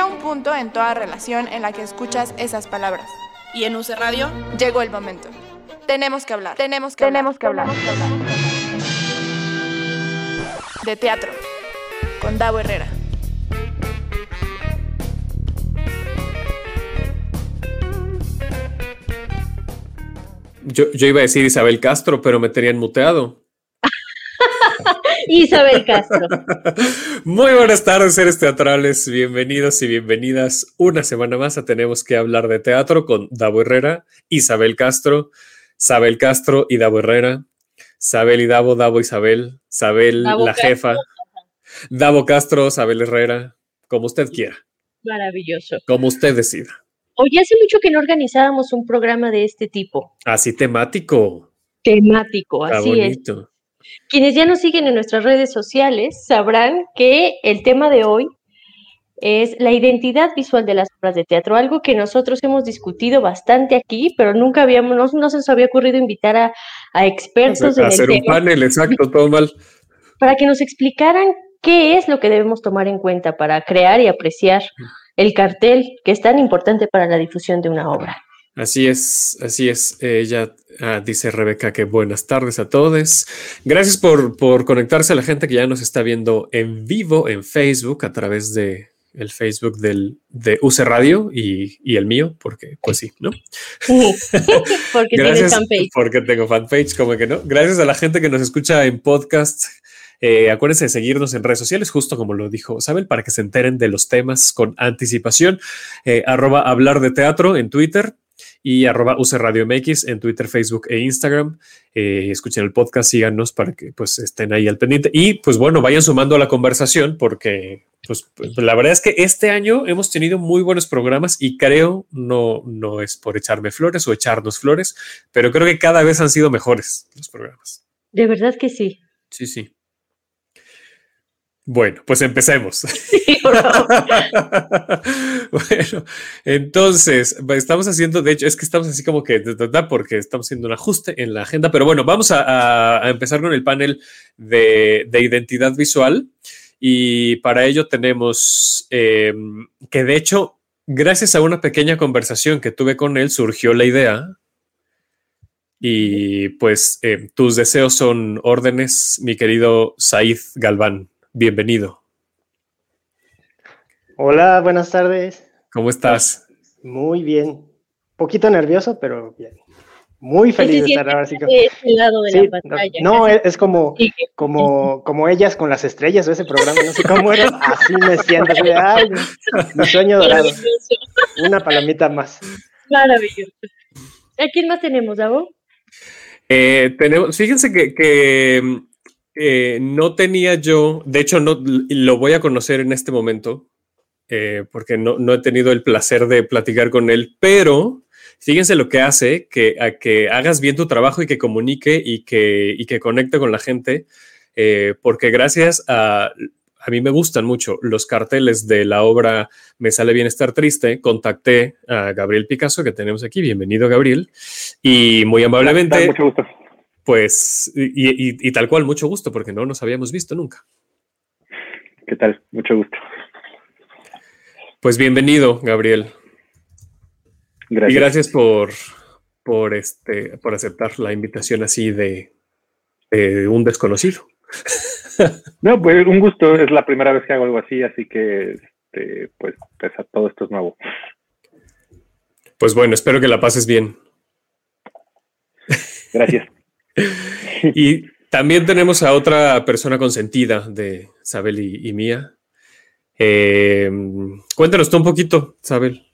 Llega un punto en toda relación en la que escuchas esas palabras. Y en UC Radio llegó el momento. Tenemos que hablar. Tenemos que tenemos hablar. Que hablar. De teatro. Con Davo Herrera. Yo, yo iba a decir Isabel Castro, pero me tenían muteado. Isabel Castro. Muy buenas tardes, seres teatrales. Bienvenidos y bienvenidas una semana más a Tenemos que hablar de teatro con Davo Herrera, Isabel Castro, Sabel Castro y Davo Herrera. Sabel y Davo, Davo Isabel, Sabel Davo la Castro. jefa, Davo Castro, Sabel Herrera, como usted quiera, Maravilloso. como usted decida. Oye, hace mucho que no organizábamos un programa de este tipo, Así temático. temático, Está así es. Quienes ya nos siguen en nuestras redes sociales sabrán que el tema de hoy es la identidad visual de las obras de teatro, algo que nosotros hemos discutido bastante aquí, pero nunca habíamos, no, no se nos había ocurrido invitar a, a expertos en el Hacer un tema panel, exacto, todo mal. para que nos explicaran qué es lo que debemos tomar en cuenta para crear y apreciar el cartel que es tan importante para la difusión de una obra. Así es, así es. Ella ah, dice Rebeca que buenas tardes a todos. Gracias por, por conectarse a la gente que ya nos está viendo en vivo en Facebook a través de el Facebook del, de UC Radio y, y el mío, porque pues sí, ¿no? Porque Gracias fanpage. porque tengo fanpage, como que no. Gracias a la gente que nos escucha en podcast. Eh, acuérdense de seguirnos en redes sociales, justo como lo dijo Sabel, para que se enteren de los temas con anticipación. Eh, arroba hablar de teatro en Twitter y arroba UC Radio MX en Twitter, Facebook e Instagram. Eh, escuchen el podcast, síganos para que pues estén ahí al pendiente. Y pues bueno, vayan sumando a la conversación porque pues, pues, la verdad es que este año hemos tenido muy buenos programas y creo, no, no es por echarme flores o echarnos flores, pero creo que cada vez han sido mejores los programas. De verdad que sí. Sí, sí. Bueno, pues empecemos. bueno, entonces, estamos haciendo, de hecho, es que estamos así como que, porque estamos haciendo un ajuste en la agenda, pero bueno, vamos a, a- a empezar con el panel de, de identidad visual y para ello tenemos eh, que, de hecho, gracias a una pequeña conversación que tuve con él, surgió la idea. Y pues eh, tus deseos son órdenes, mi querido Said Galván. Bienvenido. Hola, buenas tardes. ¿Cómo estás? Muy bien. Poquito nervioso, pero bien. Muy feliz de estar ahora. sí que- De este lado de Sí, la pantalla. no, casi. es, como, como, como ellas con las estrellas o ese programa, no sé cómo era. Así me siento. así de, ay, mi sueño dorado. Una palomita más. Maravilloso. ¿A quién más tenemos, Davo? Eh, tenemos, fíjense que, que, eh, no tenía yo, de hecho, no lo voy a conocer en este momento, eh, porque no, no he tenido el placer de platicar con él, pero fíjense lo que hace, que, a que hagas bien tu trabajo y que comunique y que, y que conecte con la gente, eh, porque gracias a, a mí me gustan mucho los carteles de la obra Me sale bien estar triste, contacté a Gabriel Picasso, que tenemos aquí, bienvenido Gabriel, y muy amablemente Mucho gusto. Pues, y, y- y tal cual, mucho gusto, porque no nos habíamos visto nunca. ¿Qué tal? Mucho gusto. Pues bienvenido, Gabriel. Gracias. Y gracias por, por, este, por aceptar la invitación así de, de un desconocido. No, pues un gusto. Es la primera vez que hago algo así, así que este, pues, pues a todo esto es nuevo. Pues bueno, espero que la pases bien. Gracias. Y también tenemos a otra persona consentida de Sabel y, mía. Eh, cuéntanos tú un poquito, Sabel.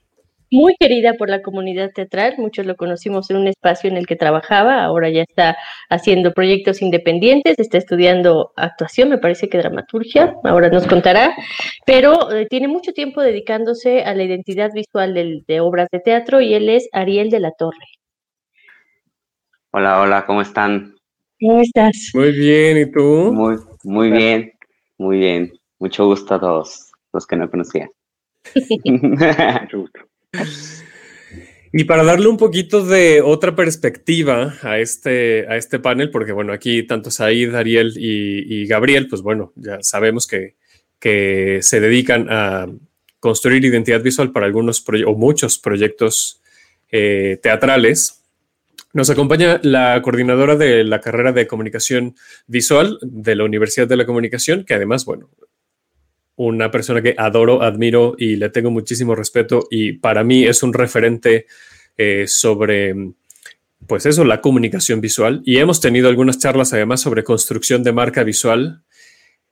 Muy querida por la comunidad teatral, muchos lo conocimos en un espacio en el que trabajaba, ahora ya está haciendo proyectos independientes, está estudiando actuación, me parece que dramaturgia, ahora nos contará, pero eh, tiene mucho tiempo dedicándose a la identidad visual de obras de teatro y él es Ariel de la Torre. Hola, hola, ¿cómo están? ¿Cómo estás? Muy bien, ¿y tú? Muy, muy bien, muy bien. Mucho gusto a todos los que no conocía. Mucho gusto. Y para darle un poquito de otra perspectiva a este, a este panel, porque bueno, aquí tanto Said, Ariel y, y Gabriel, pues bueno, ya sabemos que, que se dedican a construir identidad visual para algunos o muchos proyectos eh, teatrales. Nos acompaña la coordinadora de la carrera de comunicación visual de la Universidad de la Comunicación, que además, bueno, una persona que adoro, admiro y le tengo muchísimo respeto y para mí es un referente eh, sobre, pues eso, la comunicación visual. Y hemos tenido algunas charlas además sobre construcción de marca visual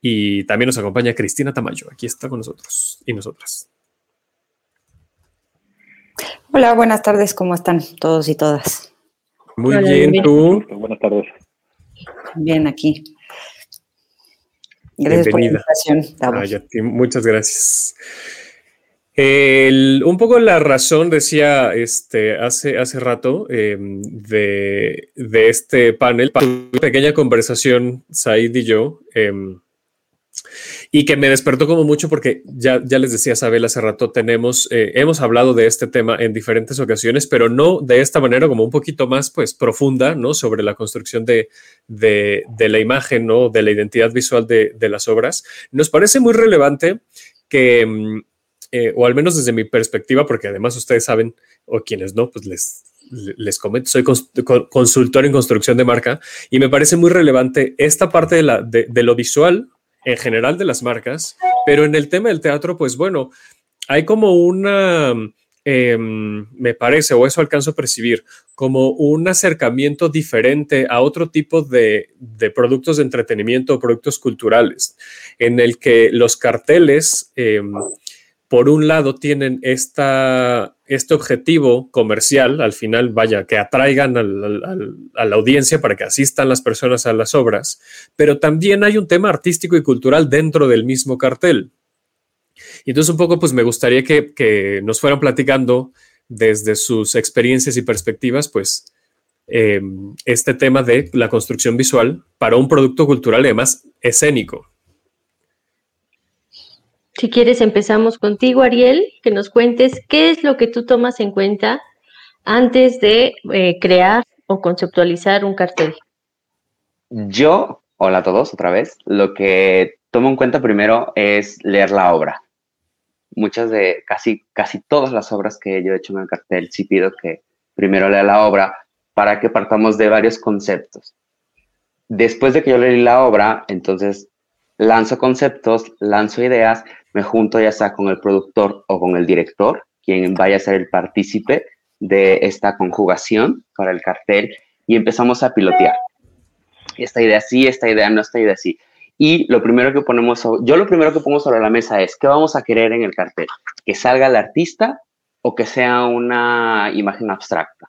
y también nos acompaña Cristina Tamayo. Aquí está con nosotros y nosotras. Hola, buenas tardes. ¿Cómo están todos y todas? Muy bien, ¿tú? Buenas tardes. Bien, aquí. Gracias por la invitación. muchas gracias. un poco la razón, decía este, hace, hace rato, em, de, de, este panel, pequeña conversación, Said y yo, em, y que me despertó como mucho porque ya, ya les decía Isabel hace rato, tenemos, eh, hemos hablado de este tema en diferentes ocasiones, pero no de esta manera como un poquito más pues profunda, ¿no? Sobre la construcción de, de, la imagen, ¿no? De la identidad visual de, de, las obras. Nos parece muy relevante que, mm, eh, o al menos desde mi perspectiva, porque además ustedes saben, o quienes no, pues les, les comento, soy consultor en construcción de marca y me parece muy relevante esta parte de, la, de, de, lo visual en general de las marcas, pero en el tema del teatro, pues bueno, hay como una, em, me parece, o eso alcanzo a percibir, como un acercamiento diferente a otro tipo de, productos de entretenimiento o productos culturales, en el que los carteles, em, por un lado, tienen esta, este objetivo comercial, al final, vaya, que atraigan a la audiencia para que asistan las personas a las obras, pero también hay un tema artístico y cultural dentro del mismo cartel. Y entonces un poco, pues me gustaría que, nos fueran platicando desde sus experiencias y perspectivas, pues, eh, este tema de la construcción visual para un producto cultural, además escénico. Si quieres, empezamos contigo, Ariel, que nos cuentes qué es lo que tú tomas en cuenta antes de eh, crear o conceptualizar un cartel. Yo, hola a todos otra vez, lo que tomo en cuenta primero es leer la obra. Muchas de, casi, casi todas las obras que yo he hecho en el cartel, sí pido que primero lea la obra para que partamos de varios conceptos. Después de que yo leí la obra, entonces lanzo conceptos, lanzo ideas, me junto ya sea con el productor o con el director, quien vaya a ser el partícipe de esta conjugación para el cartel y empezamos a pilotear. Esta idea sí, esta idea no, esta idea sí. Y lo primero que ponemos, yo lo primero que pongo sobre la mesa es, ¿qué vamos a querer en el cartel? ¿Que salga el artista o que sea una imagen abstracta?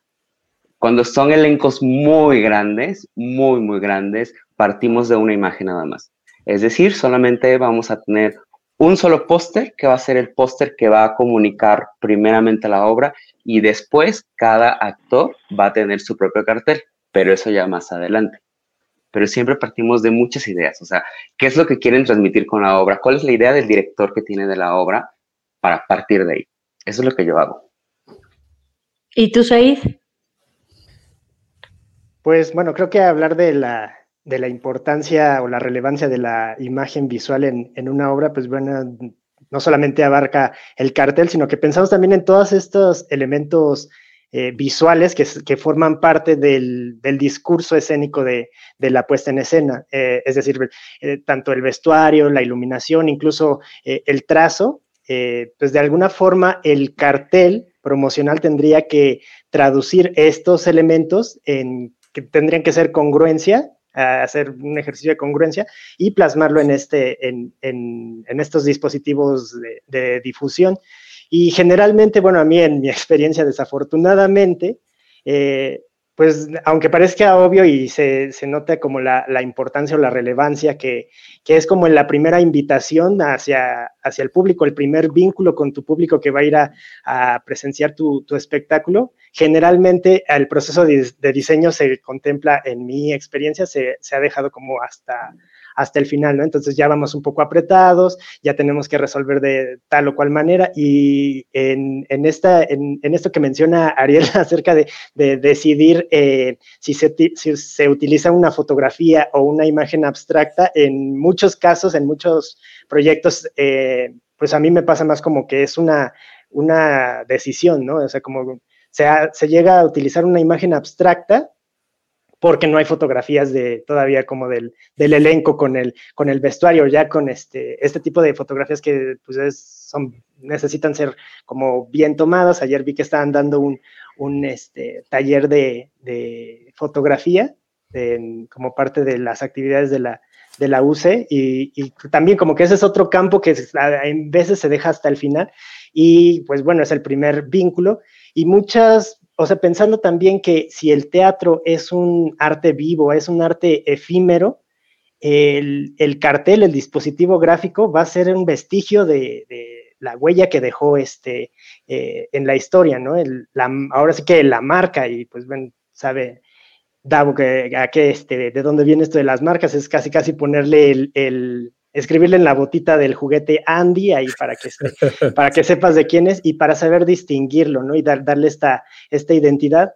Cuando son elencos muy grandes, muy, muy grandes, partimos de una imagen nada más. Es decir, solamente vamos a tener un solo póster que va a ser el póster que va a comunicar primeramente la obra y después cada actor va a tener su propio cartel, pero eso ya más adelante. Pero siempre partimos de muchas ideas, o sea, ¿qué es lo que quieren transmitir con la obra? ¿Cuál es la idea del director que tiene de la obra para partir de ahí? Eso es lo que yo hago. ¿Y tú, Said? Pues bueno, creo que hablar de la, de la importancia o la relevancia de la imagen visual en, en, una obra, pues bueno, no solamente abarca el cartel, sino que pensamos también en todos estos elementos eh, visuales que, que, forman parte del, del discurso escénico de, de, la puesta en escena, eh, es decir, eh, tanto el vestuario, la iluminación, incluso el trazo, pues de alguna forma el cartel promocional tendría que traducir estos elementos en que tendrían que ser congruencia hacer un ejercicio de congruencia y plasmarlo en, este, en, en, en estos dispositivos de, de, difusión. Y generalmente, bueno, a mí en mi experiencia, desafortunadamente, eh, pues aunque parezca obvio y se, se nota como la, la, importancia o la relevancia que, que, es como la primera invitación hacia, hacia el público, el primer vínculo con tu público que va a ir a, a presenciar tu, tu, espectáculo, generalmente el proceso de, de, diseño se contempla, en mi experiencia, se, se ha dejado como hasta, hasta el final, ¿no? Entonces ya vamos un poco apretados, ya tenemos que resolver de tal o cual manera y en, en esta, en, en, esto que menciona Ariel acerca de, de decidir eh, si, se, si se utiliza una fotografía o una imagen abstracta, en muchos casos, en muchos proyectos, eh, pues a mí me pasa más como que es una, una decisión, ¿no? O sea, como se, se llega a utilizar una imagen abstracta porque no hay fotografías de todavía como del, del, elenco con el, con el vestuario, ya con este, este tipo de fotografías que pues son, necesitan ser como bien tomadas. Ayer vi que estaban dando un, un este, taller de, de fotografía como parte de las actividades de la, de la UCE y, y, también como que ese es otro campo que en veces se deja hasta el final y pues bueno, es el primer vínculo y muchas o sea, pensando también que si el teatro es un arte vivo, es un arte efímero, el, cartel, el dispositivo gráfico va a ser un vestigio de, la huella que dejó este, eh, en la historia, ¿no? ahora sí que la marca, y pues bueno, sabe Davo que, a qué, este, de dónde viene esto de las marcas, es casi casi ponerle el, escribirle en la botita del juguete Andy ahí para que, para que sepas de quién es y para saber distinguirlo, ¿no? Y darle esta, esta identidad.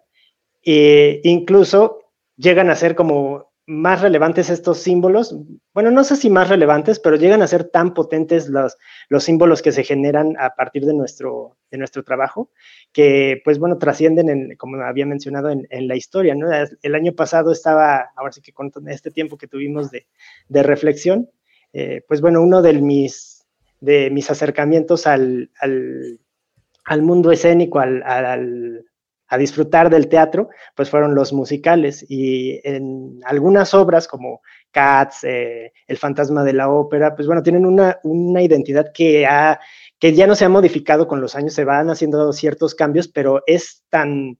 E incluso llegan a ser como más relevantes estos símbolos. Bueno, no sé si más relevantes, pero llegan a ser tan potentes los, los símbolos que se generan a partir de nuestro, de nuestro trabajo, que pues bueno, trascienden, en, como había mencionado, en, en, la historia, ¿no? El año pasado estaba, ahora sí que con este tiempo que tuvimos de, de reflexión, eh, pues bueno, uno de mis, de mis acercamientos al, al, mundo escénico, al, a disfrutar del teatro, pues fueron los musicales. Y en algunas obras como Cats, eh, El fantasma de la ópera, pues bueno, tienen una, una identidad que, ha, que ya no se ha modificado con los años, se van haciendo ciertos cambios, pero es tan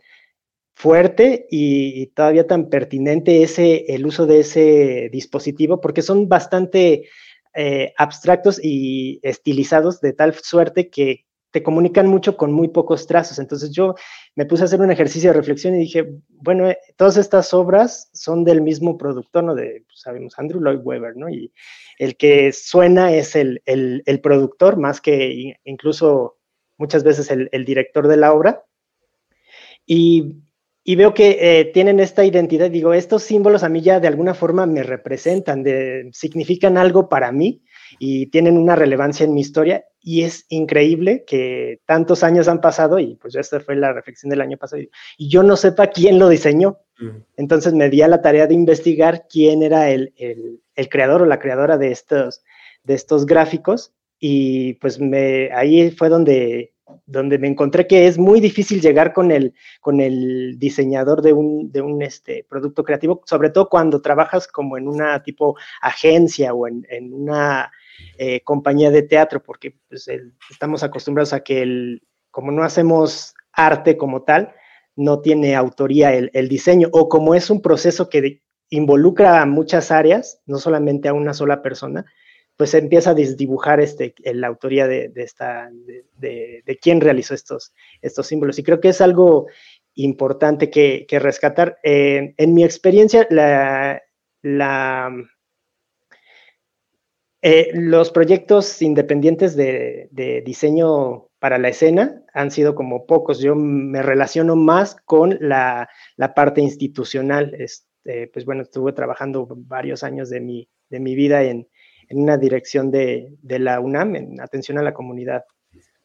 fuerte y, todavía tan pertinente ese, el uso de ese dispositivo, porque son bastante eh, abstractos y estilizados de tal suerte que te comunican mucho con muy pocos trazos. Entonces yo me puse a hacer un ejercicio de reflexión y dije, bueno, eh, todas estas obras son del mismo productor, ¿no? De, pues, sabemos, Andrew Lloyd Webber, ¿no? Y el que suena es el, el, el productor, más que incluso muchas veces el, el director de la obra. Y y veo que eh, tienen esta identidad, digo, estos símbolos a mí ya de alguna forma me representan, de, significan algo para mí y tienen una relevancia en mi historia. Y es increíble que tantos años han pasado y pues esta fue la reflexión del año pasado. Y yo no sepa quién lo diseñó. Entonces me di a la tarea de investigar quién era el, el, el creador o la creadora de estos, de estos gráficos. Y pues me, ahí fue donde donde me encontré que es muy difícil llegar con el, con el diseñador de un, de un este, producto creativo, sobre todo cuando trabajas como en una tipo agencia o en, en una eh, compañía de teatro, porque pues, estamos acostumbrados a que el, como no hacemos arte como tal, no tiene autoría el, el diseño, o como es un proceso que involucra a muchas áreas, no solamente a una sola persona, pues empieza a desdibujar este, la autoría de, esta, de, de, quién realizó estos, estos símbolos. Y creo que es algo importante que, rescatar. Eh, en mi experiencia, la, la, eh, los proyectos independientes de, diseño para la escena han sido como pocos. Yo me relaciono más con la, la parte institucional. Este, pues bueno, estuve trabajando varios años de mi, de mi vida en, en una dirección de, la UNAM, en atención a la comunidad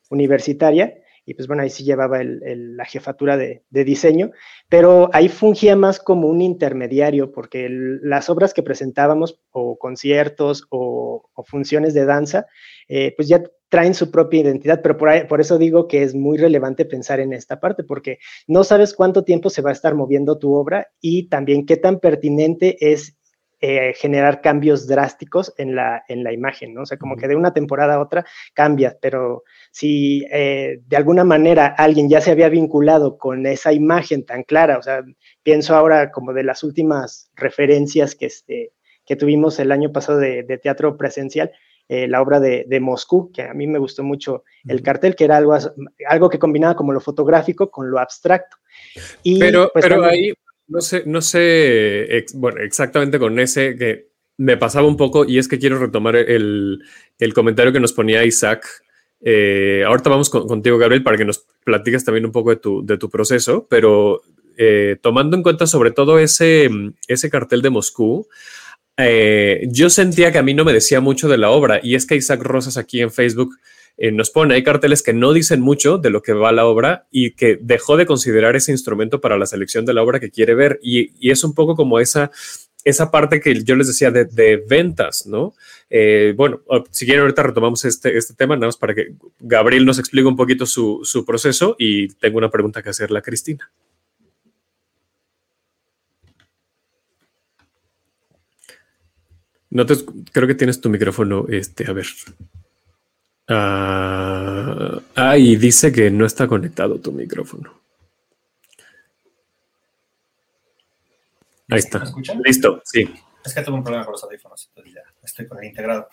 universitaria, y pues bueno, ahí sí llevaba la jefatura de, diseño, pero ahí fungía más como un intermediario, porque las obras que presentábamos, o conciertos, o, funciones de danza, eh, pues ya traen su propia identidad, pero por, eso digo que es muy relevante pensar en esta parte, porque no sabes cuánto tiempo se va a estar moviendo tu obra y también qué tan pertinente es eh, generar cambios drásticos en la, en la imagen, ¿no? O sea, como que de una temporada a otra cambia, pero si eh, de alguna manera alguien ya se había vinculado con esa imagen tan clara, o sea, pienso ahora como de las últimas referencias que, este, que tuvimos el año pasado de, teatro presencial, eh, la obra de, de, Moscú, que a mí me gustó mucho el cartel, que era algo, algo que combinaba como lo fotográfico con lo abstracto. Y, pero pues, pero ahí, no sé, no sé, bueno, exactamente con ese que me pasaba un poco y es que quiero retomar el, comentario que nos ponía Isaac. Eh, ahorita vamos contigo, Gabriel, para que nos platicas también un poco de tu, de tu proceso, pero eh, tomando en cuenta sobre todo ese, ese cartel de Moscú, eh, yo sentía que a mí no me decía mucho de la obra y es que Isaac Rosas aquí en Facebook eh, nos pone, hay carteles que no dicen mucho de lo que va la obra y que dejó de considerar ese instrumento para la selección de la obra que quiere ver y, es un poco como esa esa parte que yo les decía de, ventas, ¿no? Eh, bueno, si quieren ahorita retomamos este, este tema, nada más para que Gabriel nos explique un poquito su, su proceso y tengo una pregunta que hacerle a Cristina. No te, creo que tienes tu micrófono, este, a ver. Ah, ah y dice que no está conectado tu micrófono. Ahí está. ¿Me escuchan? Listo, sí. Es que tengo un problema con los audífonos, entonces ya estoy con el integrado.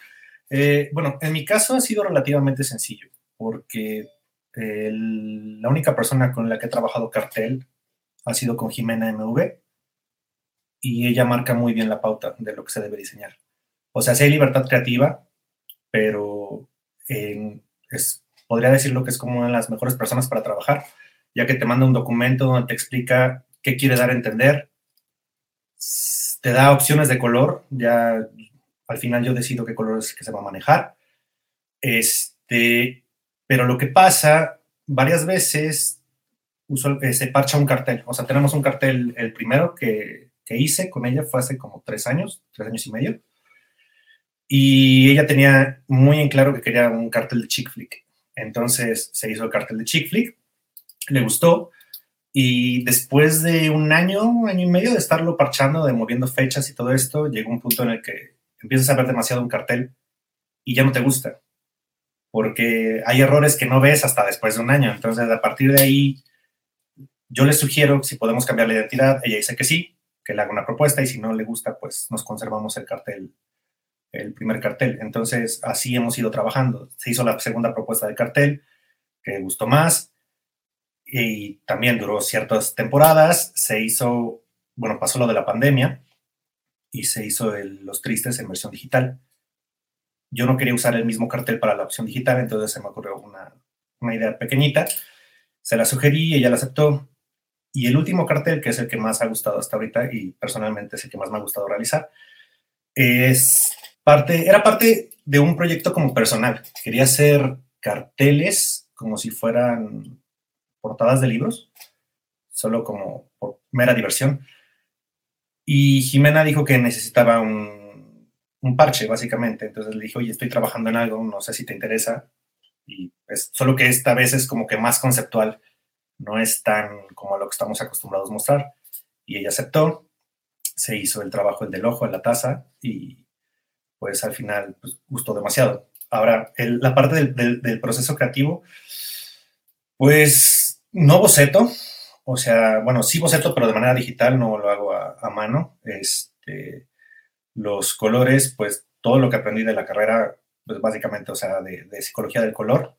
Eh, bueno, en mi caso ha sido relativamente sencillo, porque la única persona con la que he trabajado cartel ha sido con Jimena MV y ella marca muy bien la pauta de lo que se debe diseñar. O sea, sí hay libertad creativa, pero es, podría decirlo que es como una de las mejores personas para trabajar, ya que te manda un documento donde te explica qué quiere dar a entender, te da opciones de color, ya al final yo decido qué color es que se va a manejar. Este, pero lo que pasa varias veces eh, se parcha un cartel. O sea, tenemos un cartel, el primero que, que, hice con ella fue hace como tres años, tres años y medio. Y ella tenía muy en claro que quería un cartel de chick flick. Entonces se hizo el cartel de chick flick, le gustó, y después de un año, año y medio de estarlo parchando, de moviendo fechas y todo esto, llegó un punto en el que empiezas a ver demasiado un cartel y ya no te gusta. Porque hay errores que no ves hasta después de un año. Entonces, a partir de ahí, yo le sugiero si podemos cambiar la identidad. Ella dice que sí, que le haga una propuesta y si no le gusta, pues nos conservamos el cartel, el primer cartel. Entonces, así hemos ido trabajando. Se hizo la segunda propuesta de cartel, que gustó más y también duró ciertas temporadas. Se hizo, bueno, pasó lo de la pandemia y se hizo Los Tristes en versión digital. Yo no quería usar el mismo cartel para la opción digital, entonces se me ocurrió una, una idea pequeñita. Se la sugerí, ella la aceptó. Y el último cartel, que es el que más ha gustado hasta ahorita y personalmente es el que más me ha gustado realizar, es parte, era parte de un proyecto como personal. Quería hacer carteles como si fueran portadas de libros, solo como por mera diversión. Y Jimena dijo que necesitaba un, un parche, básicamente. Entonces le dije, oye, estoy trabajando en algo, no sé si te interesa. Y es, solo que esta vez es como que más conceptual, no es tan como lo que estamos acostumbrados a mostrar. Y ella aceptó, se hizo el trabajo, el del ojo, en la taza, y pues al final pues, gustó demasiado. Ahora, la parte del, proceso creativo, pues no boceto, o sea, bueno, sí boceto, pero de manera digital, no lo hago a, mano. Este, los colores, pues todo lo que aprendí de la carrera, pues básicamente, o sea, de, psicología del color,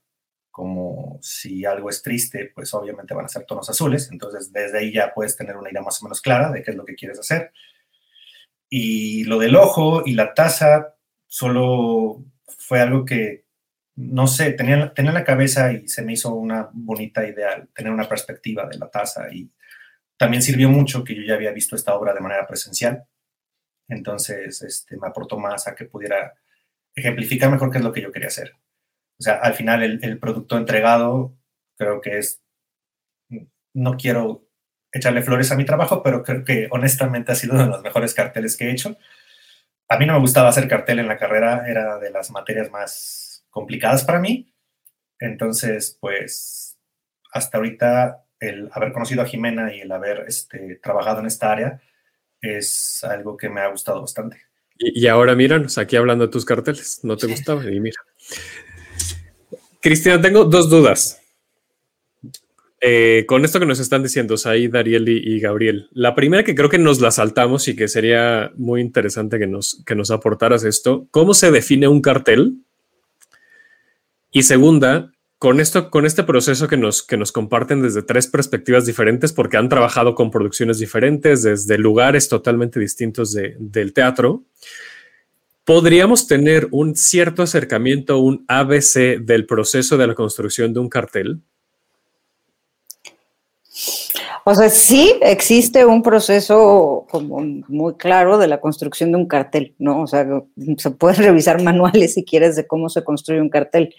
como si algo es triste, pues obviamente van a ser tonos azules, entonces desde ahí ya puedes tener una idea más o menos clara de qué es lo que quieres hacer. Y lo del ojo y la taza solo fue algo que, no sé, tenía, tenía la cabeza y se me hizo una bonita idea tener una perspectiva de la taza y también sirvió mucho que yo ya había visto esta obra de manera presencial. Entonces, este, me aportó más a que pudiera ejemplificar mejor qué es lo que yo quería hacer. O sea, al final el, el producto entregado creo que es, no quiero echarle flores a mi trabajo, pero creo que honestamente ha sido uno de los mejores carteles que he hecho. A mí no me gustaba hacer cartel en la carrera, era de las materias más complicadas para mí. Entonces, pues, hasta ahorita el haber conocido a Jimena y el haber este, trabajado en esta área es algo que me ha gustado bastante. Y, ahora míranos aquí hablando de tus carteles. No te gustaba y mira. Cristina, tengo dos dudas. Eh, con esto que nos están diciendo Said, Ariel y, Gabriel, la primera que creo que nos la saltamos y que sería muy interesante que nos, que nos aportaras esto, ¿cómo se define un cartel? Y segunda, con esto, con este proceso que nos, que nos comparten desde tres perspectivas diferentes, porque han trabajado con producciones diferentes, desde lugares totalmente distintos del teatro, podríamos tener un cierto acercamiento, un ABC del proceso de la construcción de un cartel. O sea, sí existe un proceso como muy claro de la construcción de un cartel, ¿no? O sea, se pueden revisar manuales si quieres de cómo se construye un cartel.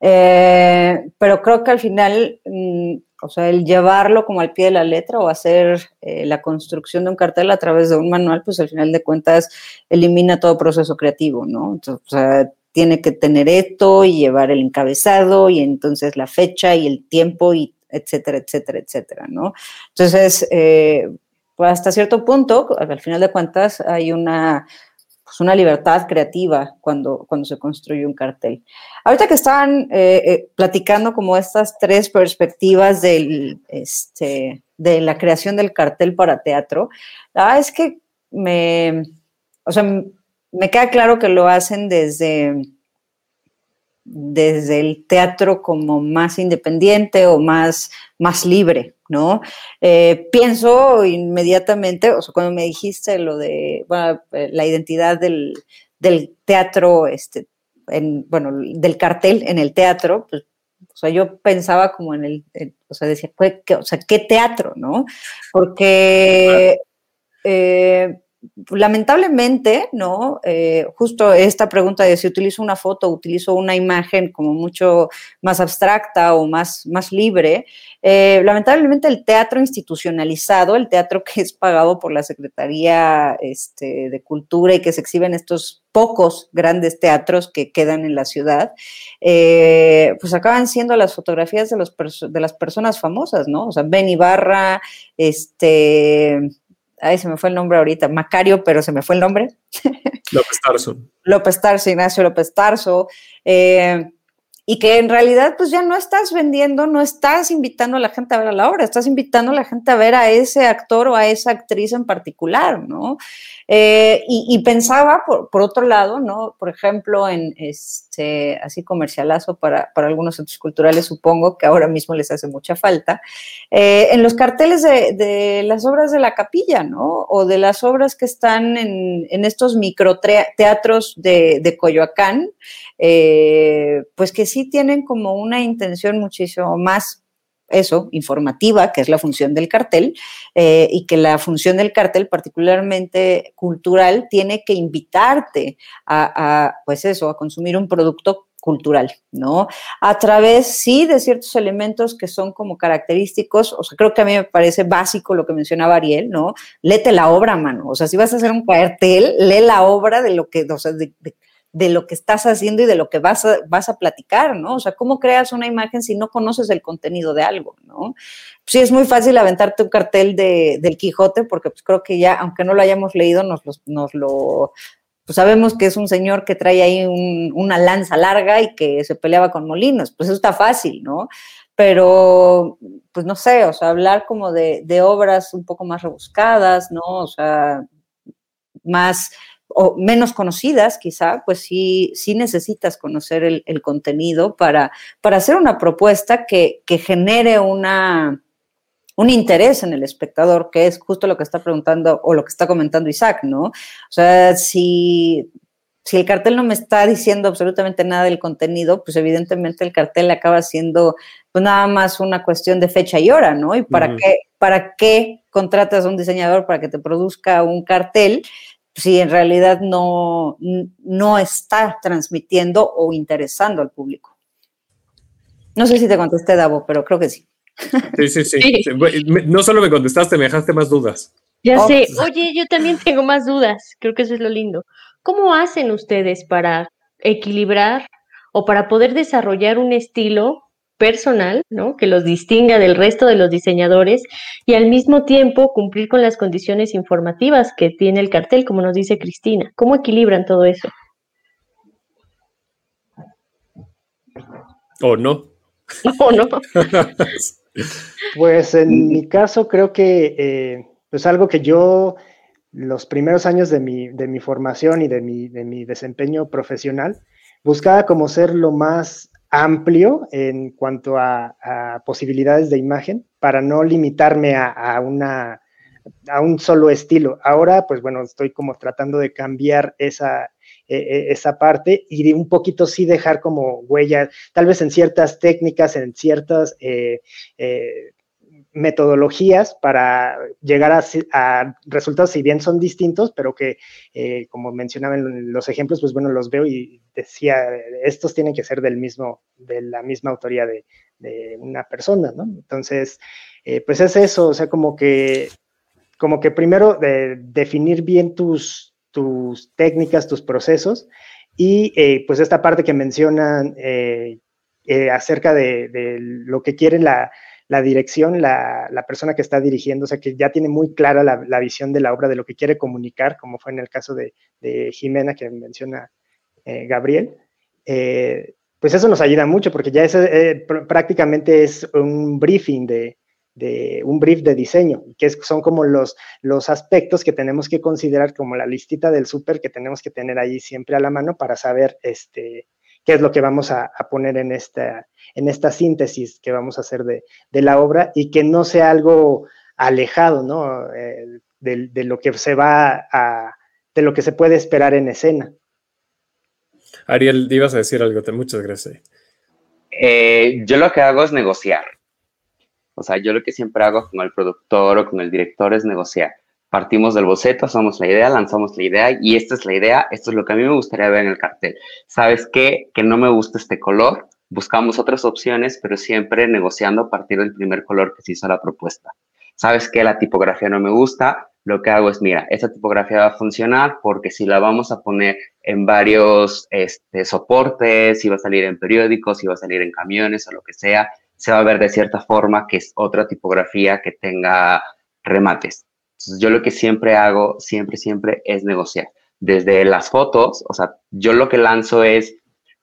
Eh, pero creo que al final, mm, o sea, el llevarlo como al pie de la letra o hacer eh, la construcción de un cartel a través de un manual, pues al final de cuentas elimina todo proceso creativo, ¿no? Entonces, o sea, tiene que tener esto y llevar el encabezado y entonces la fecha y el tiempo y etcétera, etcétera, etcétera, ¿no? Entonces, eh, pues hasta cierto punto, al final de cuentas, hay una, pues una libertad creativa cuando, cuando se construye un cartel. Ahorita que estaban eh, eh, platicando como estas tres perspectivas del, este, de la creación del cartel para teatro, la es que me, o sea, me queda claro que lo hacen desde desde el teatro como más independiente o más, más libre, ¿no? Eh, pienso inmediatamente, o sea, cuando me dijiste lo de eh, la identidad del, teatro, este, en, bueno, del cartel en el teatro, pues, o sea, yo pensaba como en el, o sea, decía, ¿qué, o sea, ¿qué teatro, no? Porque... Eh, lamentablemente, ¿no? Eh, justo esta pregunta de si utilizo una foto, utilizo una imagen como mucho más abstracta o más, más libre, eh, lamentablemente el teatro institucionalizado, el teatro que es pagado por la Secretaría este, de Cultura y que se exhiben estos pocos grandes teatros que quedan en la ciudad, eh, pues acaban siendo las fotografías de, de las personas famosas, ¿no? O sea, Ben Ibarra, este ay, se me fue el nombre ahorita, Macario, pero se me fue el nombre. López Tarso. López Tarso, Ignacio López Tarso. Eh, y que en realidad pues ya no estás vendiendo, no estás invitando a la gente a ver a la obra, estás invitando a la gente a ver a ese actor o a esa actriz en particular, ¿no? Eh, y, pensaba, por, otro lado, ¿no? Por ejemplo, en este, así comercialazo para, para, algunos centros culturales, supongo que ahora mismo les hace mucha falta, eh, en los carteles de, las obras de la capilla, ¿no? O de las obras que están en, en estos microteatros de, de Coyoacán, eh, pues que sí tienen como una intención muchísimo más eso, informativa, que es la función del cartel, eh, y que la función del cartel, particularmente cultural, tiene que invitarte a, pues eso, a consumir un producto cultural, ¿no? A través, sí, de ciertos elementos que son como característicos, o sea, creo que a mí me parece básico lo que mencionaba Ariel, ¿no? Léete la obra, mano, o sea, si vas a hacer un cartel, lee la obra de lo que, o sea, de lo que estás haciendo y de lo que vas a, vas a platicar, ¿no? O sea, ¿cómo creas una imagen si no conoces el contenido de algo, ¿no? Sí, es muy fácil aventarte un cartel de, del Quijote, porque pues creo que ya, aunque no lo hayamos leído, nos, nos lo... Pues sabemos que es un señor que trae ahí una lanza larga y que se peleaba con molinos, pues eso está fácil, ¿no? Pero, pues no sé, o sea, hablar como de, de obras un poco más rebuscadas, ¿no? O sea, más o menos conocidas quizá, pues sí, sí necesitas conocer el, contenido para, para, hacer una propuesta que, genere una, un interés en el espectador, que es justo lo que está preguntando o lo que está comentando Isaac, ¿no? O sea, si, si el cartel no me está diciendo absolutamente nada del contenido, pues evidentemente el cartel acaba siendo pues nada más una cuestión de fecha y hora, ¿no? Y para qué, para qué contratas a un diseñador para que te produzca un cartel si en realidad no, no está transmitiendo o interesando al público. No sé si te contesté, Davo, pero creo que sí. Sí, sí, sí. No solo me contestaste, me dejaste más dudas. Ya oh, sé. Oye, yo también tengo más dudas. Creo que eso es lo lindo. ¿Cómo hacen ustedes para equilibrar o para poder desarrollar un estilo personal, ¿no? Que los distinga del resto de los diseñadores y al mismo tiempo cumplir con las condiciones informativas que tiene el cartel, como nos dice Cristina. ¿Cómo equilibran todo eso? ¿O no? ¿O no? pues en mi caso creo que eh, es algo que yo los primeros años de mi, de mi formación y de mi, de mi desempeño profesional buscaba como ser lo más amplio en cuanto a, posibilidades de imagen para no limitarme a, un solo estilo. Ahora, pues bueno, estoy como tratando de cambiar esa, e, e, esa parte y de un poquito sí dejar como huella, tal vez en ciertas técnicas, en ciertas... Eh, eh, metodologías para llegar a, resultados, si bien son distintos, pero que, eh, como mencionaban los ejemplos, pues bueno, los veo y decía, estos tienen que ser del mismo, de la misma autoría de, una persona, ¿no? Entonces, eh, pues es eso, o sea, como que, como que primero de, definir bien tus, tus técnicas, tus procesos, y eh, pues esta parte que mencionan acerca de, de, lo que quiere la, la dirección, la, persona que está dirigiendo, o sea, que ya tiene muy clara la, visión de la obra, de lo que quiere comunicar, como fue en el caso de, Jimena que menciona eh, Gabriel, eh, pues eso nos ayuda mucho, porque ya ese, prácticamente es un briefing de, un brief de diseño, que son como los, los aspectos que tenemos que considerar como la listita del súper que tenemos que tener ahí siempre a la mano para saber este, qué es lo que vamos a, poner en esta, en esta síntesis que vamos a hacer de, la obra y que no sea algo alejado, ¿no? Eh, de, lo que se va a, de lo que se puede esperar en escena. Ariel, ibas a decir algo, muchas gracias. Eh, yo lo que hago es negociar. O sea, yo lo que siempre hago con el productor o con el director es negociar partimos del boceto, hacemos la idea, lanzamos la idea y esta es la idea, esto es lo que a mí me gustaría ver en el cartel. ¿Sabes qué? Que no me gusta este color, buscamos otras opciones, pero siempre negociando a partir del primer color que se hizo la propuesta. ¿Sabes qué? La tipografía no me gusta, lo que hago es, mira, esta tipografía va a funcionar porque si la vamos a poner en varios este, soportes, si va a salir en periódicos, si va a salir en camiones o lo que sea, se va a ver de cierta forma que es otra tipografía que tenga remates. Entonces, yo lo que siempre hago, siempre, siempre es negociar. Desde las fotos, o sea, yo lo que lanzo es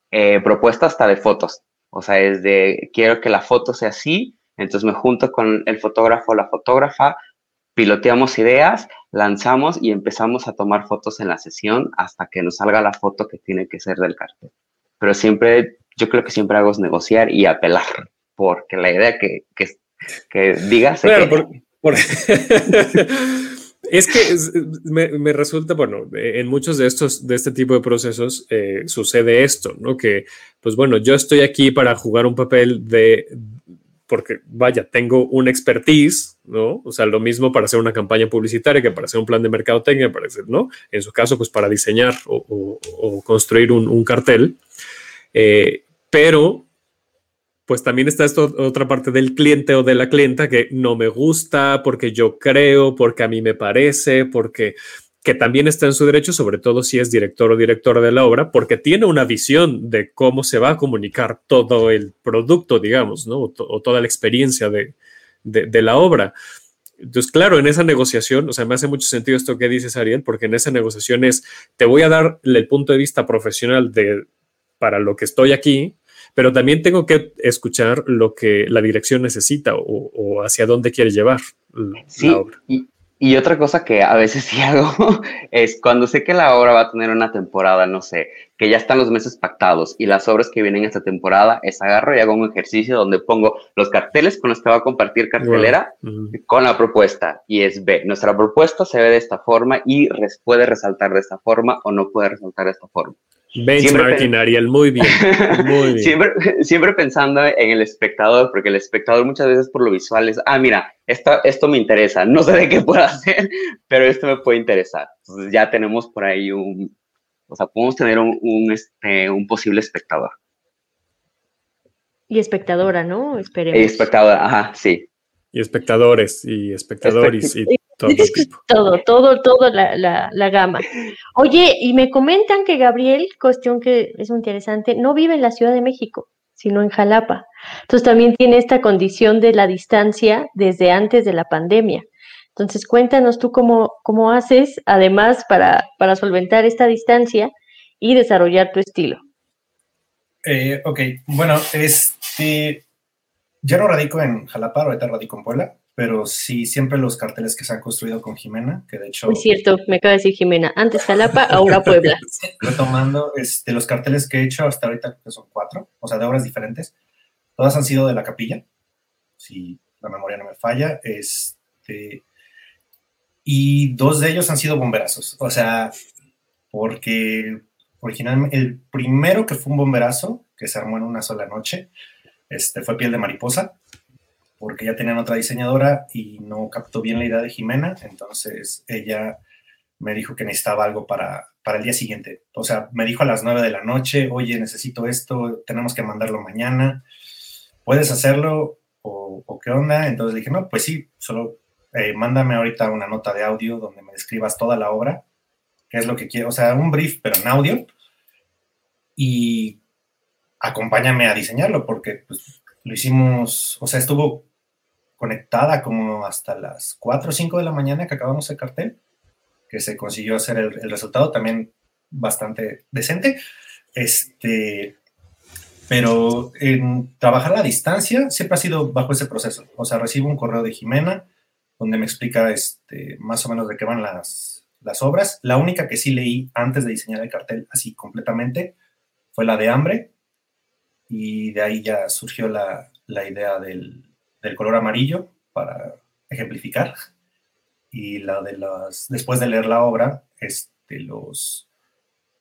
eh, propuesta hasta de fotos. O sea, es de, quiero que la foto sea así, entonces me junto con el fotógrafo o la fotógrafa, piloteamos ideas, lanzamos y empezamos a tomar fotos en la sesión hasta que nos salga la foto que tiene que ser del cartel. Pero siempre, yo creo que siempre hago es negociar y apelar, porque la idea que, que, que digas... es que me, resulta, bueno, en muchos de estos, de este tipo de procesos eh, sucede esto, ¿no? Que, pues bueno, yo estoy aquí para jugar un papel de, porque vaya, tengo una expertise, ¿no? O sea, lo mismo para hacer una campaña publicitaria que para hacer un plan de mercadotecnia, para hacer, ¿no? En su caso, pues para diseñar o, construir un, cartel. Eh, pero pues también está esto, otra parte del cliente o de la clienta que no me gusta porque yo creo, porque a mí me parece, porque que también está en su derecho, sobre todo si es director o directora de la obra, porque tiene una visión de cómo se va a comunicar todo el producto, digamos, ¿no? O, toda la experiencia de, de, la obra. Entonces, claro, en esa negociación, o sea, me hace mucho sentido esto que dices, Ariel, porque en esa negociación es, te voy a dar el punto de vista profesional de, para lo que estoy aquí, pero también tengo que escuchar lo que la dirección necesita o, hacia dónde quiere llevar la obra. Y, y, otra cosa que a veces sí hago es cuando sé que la obra va a tener una temporada, no sé, que ya están los meses pactados y las obras que vienen esta temporada, es agarro y hago un ejercicio donde pongo los carteles con los que va a compartir cartelera con la propuesta y es B. Nuestra propuesta se ve de esta forma y puede resaltar de esta forma o no puede resaltar de esta forma. Benchmarking, Ariel, muy bien. Muy bien. siempre, siempre pensando en el espectador, porque el espectador muchas veces por lo visual es, ah, mira, esto, esto me interesa, no sé de qué puedo hacer, pero esto me puede interesar. Entonces ya tenemos por ahí un, o sea, podemos tener un, un, este, un posible espectador. Y espectadora, ¿no? Esperemos. Y espectadora, ajá, sí. Y espectadores, y espectadores, y todo, todo, todo, la, la, gama. Oye, y me comentan que Gabriel, cuestión que es muy interesante, no vive en la Ciudad de México, sino en Jalapa. Entonces también tiene esta condición de la distancia desde antes de la pandemia. Entonces cuéntanos tú cómo, cómo haces, además, para, para solventar esta distancia y desarrollar tu estilo. Eh, ok, bueno, este, yo no radico en Jalapa, ahorita radico en Puebla pero sí, siempre los carteles que se han construido con Jimena, que de hecho... Es cierto, me acaba de decir Jimena, antes Jalapa, ahora Puebla. Retomando, este, los carteles que he hecho hasta ahorita, que son cuatro, o sea, de obras diferentes, todas han sido de la capilla, si la memoria no me falla, este, y dos de ellos han sido bomberazos, o sea, porque originalmente el primero que fue un bomberazo, que se armó en una sola noche, este, fue Piel de Mariposa, porque ya tenían otra diseñadora y no captó bien la idea de Jimena, entonces ella me dijo que necesitaba algo para, para el día siguiente. O sea, me dijo a las nueve de la noche, oye, necesito esto, tenemos que mandarlo mañana, ¿puedes hacerlo o, o qué onda? Entonces dije, no, pues sí, solo eh, mándame ahorita una nota de audio donde me describas toda la obra, qué es lo que quiero, o sea, un brief, pero en audio, y acompáñame a diseñarlo, porque pues, lo hicimos, o sea, estuvo conectada como hasta las 4 o 5 de la mañana que acabamos el cartel, que se consiguió hacer el, el resultado también bastante decente. Este, pero en trabajar a la distancia siempre ha sido bajo ese proceso. O sea, recibo un correo de Jimena donde me explica este, más o menos de qué van las, las obras. La única que sí leí antes de diseñar el cartel así completamente fue la de hambre y de ahí ya surgió la, la idea del, del, color amarillo para ejemplificar y la de las, después de leer la obra, este, los,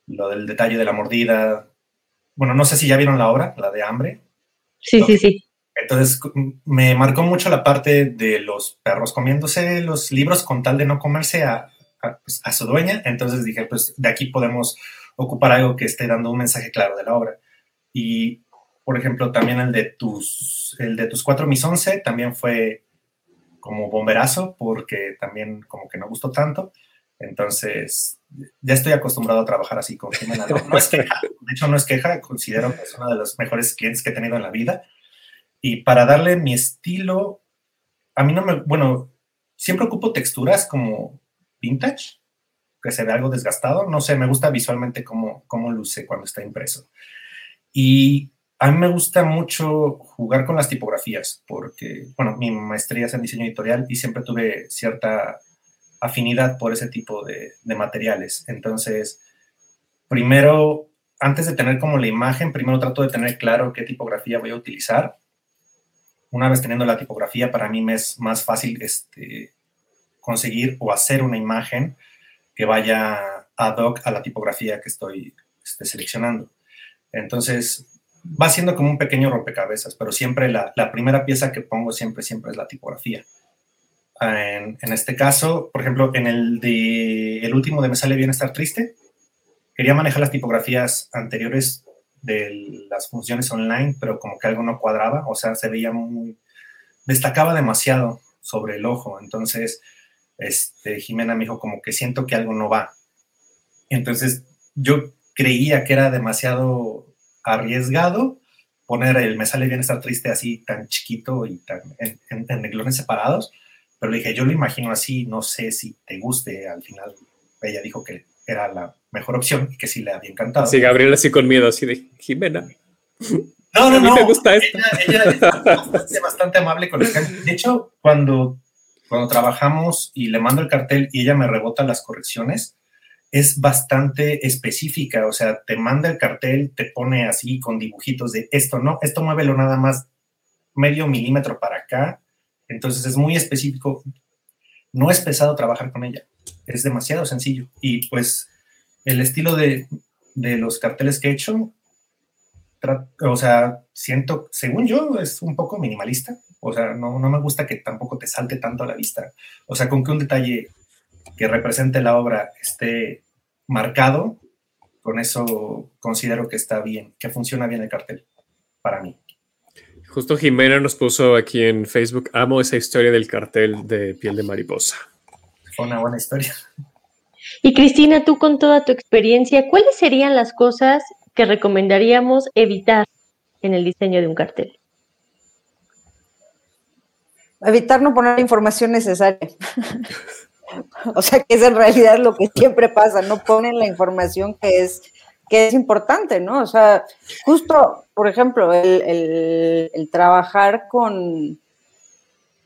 lo del detalle de la mordida. Bueno, no sé si ya vieron la obra, la de hambre. Sí, sí, sí. Entonces me marcó mucho la parte de los perros comiéndose los libros con tal de no comerse a, a, pues, a, su dueña. Entonces dije, pues de aquí podemos ocupar algo que esté dando un mensaje claro de la obra. Y, por ejemplo, también el de tus, el de tus cuatro mis once también fue como bomberazo porque también como que no gustó tanto. Entonces, ya estoy acostumbrado a trabajar así con Jimena. No, no es queja, de hecho no es queja, considero que es uno de los mejores clientes que he tenido en la vida y para darle mi estilo, a mí no me, bueno, siempre ocupo texturas como vintage, que se ve algo desgastado, no sé, me gusta visualmente cómo, cómo luce cuando está impreso. Y a mí me gusta mucho jugar con las tipografías, porque, bueno, mi maestría es en diseño editorial y siempre tuve cierta afinidad por ese tipo de, de materiales. Entonces, primero, antes de tener como la imagen, primero trato de tener claro qué tipografía voy a utilizar una vez teniendo la tipografía, para mí me es más fácil este, conseguir o hacer una imagen que vaya ad hoc a la tipografía que estoy este, seleccionando. Entonces, va siendo como un pequeño rompecabezas, pero siempre la, la primera pieza que pongo siempre, siempre es la tipografía. En, en, este caso, por ejemplo, en el de el último de Me sale bien estar triste, quería manejar las tipografías anteriores de las funciones online, pero como que algo no cuadraba, o sea, se veía muy, destacaba demasiado sobre el ojo, entonces, este, Jimena me dijo como que siento que algo no va. Entonces, yo creía que era demasiado arriesgado poner el me sale bien estar triste así tan chiquito y tan en, en, en neglones separados, pero le dije, yo lo imagino así, no sé si te guste, al final ella dijo que era la mejor opción y que sí le había encantado. Sí, Gabriel así con miedo, así de Jimena. No, no, no. me gusta esto. Ella, ella es bastante, bastante, amable con el. De hecho, cuando, cuando trabajamos y le mando el cartel y ella me rebota las correcciones, es bastante específica. O sea, te manda el cartel, te pone así con dibujitos de esto, no, esto muévelo nada más medio milímetro para acá. Entonces es muy específico. No es pesado trabajar con ella. Es demasiado sencillo. Y pues el estilo de, de los carteles que he hecho, o sea, siento, según yo, es un poco minimalista. O sea, no, no me gusta que tampoco te salte tanto a la vista. O sea, con que un detalle que represente la obra esté marcado, con eso considero que está bien, que funciona bien el cartel para mí. Justo Jimena nos puso aquí en Facebook, amo esa historia del cartel de piel de mariposa. Fue una buena historia. Y Cristina, tú con toda tu experiencia, ¿cuáles serían las cosas que recomendaríamos evitar en el diseño de un cartel? Evitar no poner información necesaria. o sea, que es en realidad lo que siempre pasa, no ponen la información que es, que es importante, ¿no? O sea, justo, por ejemplo, el, el, trabajar con,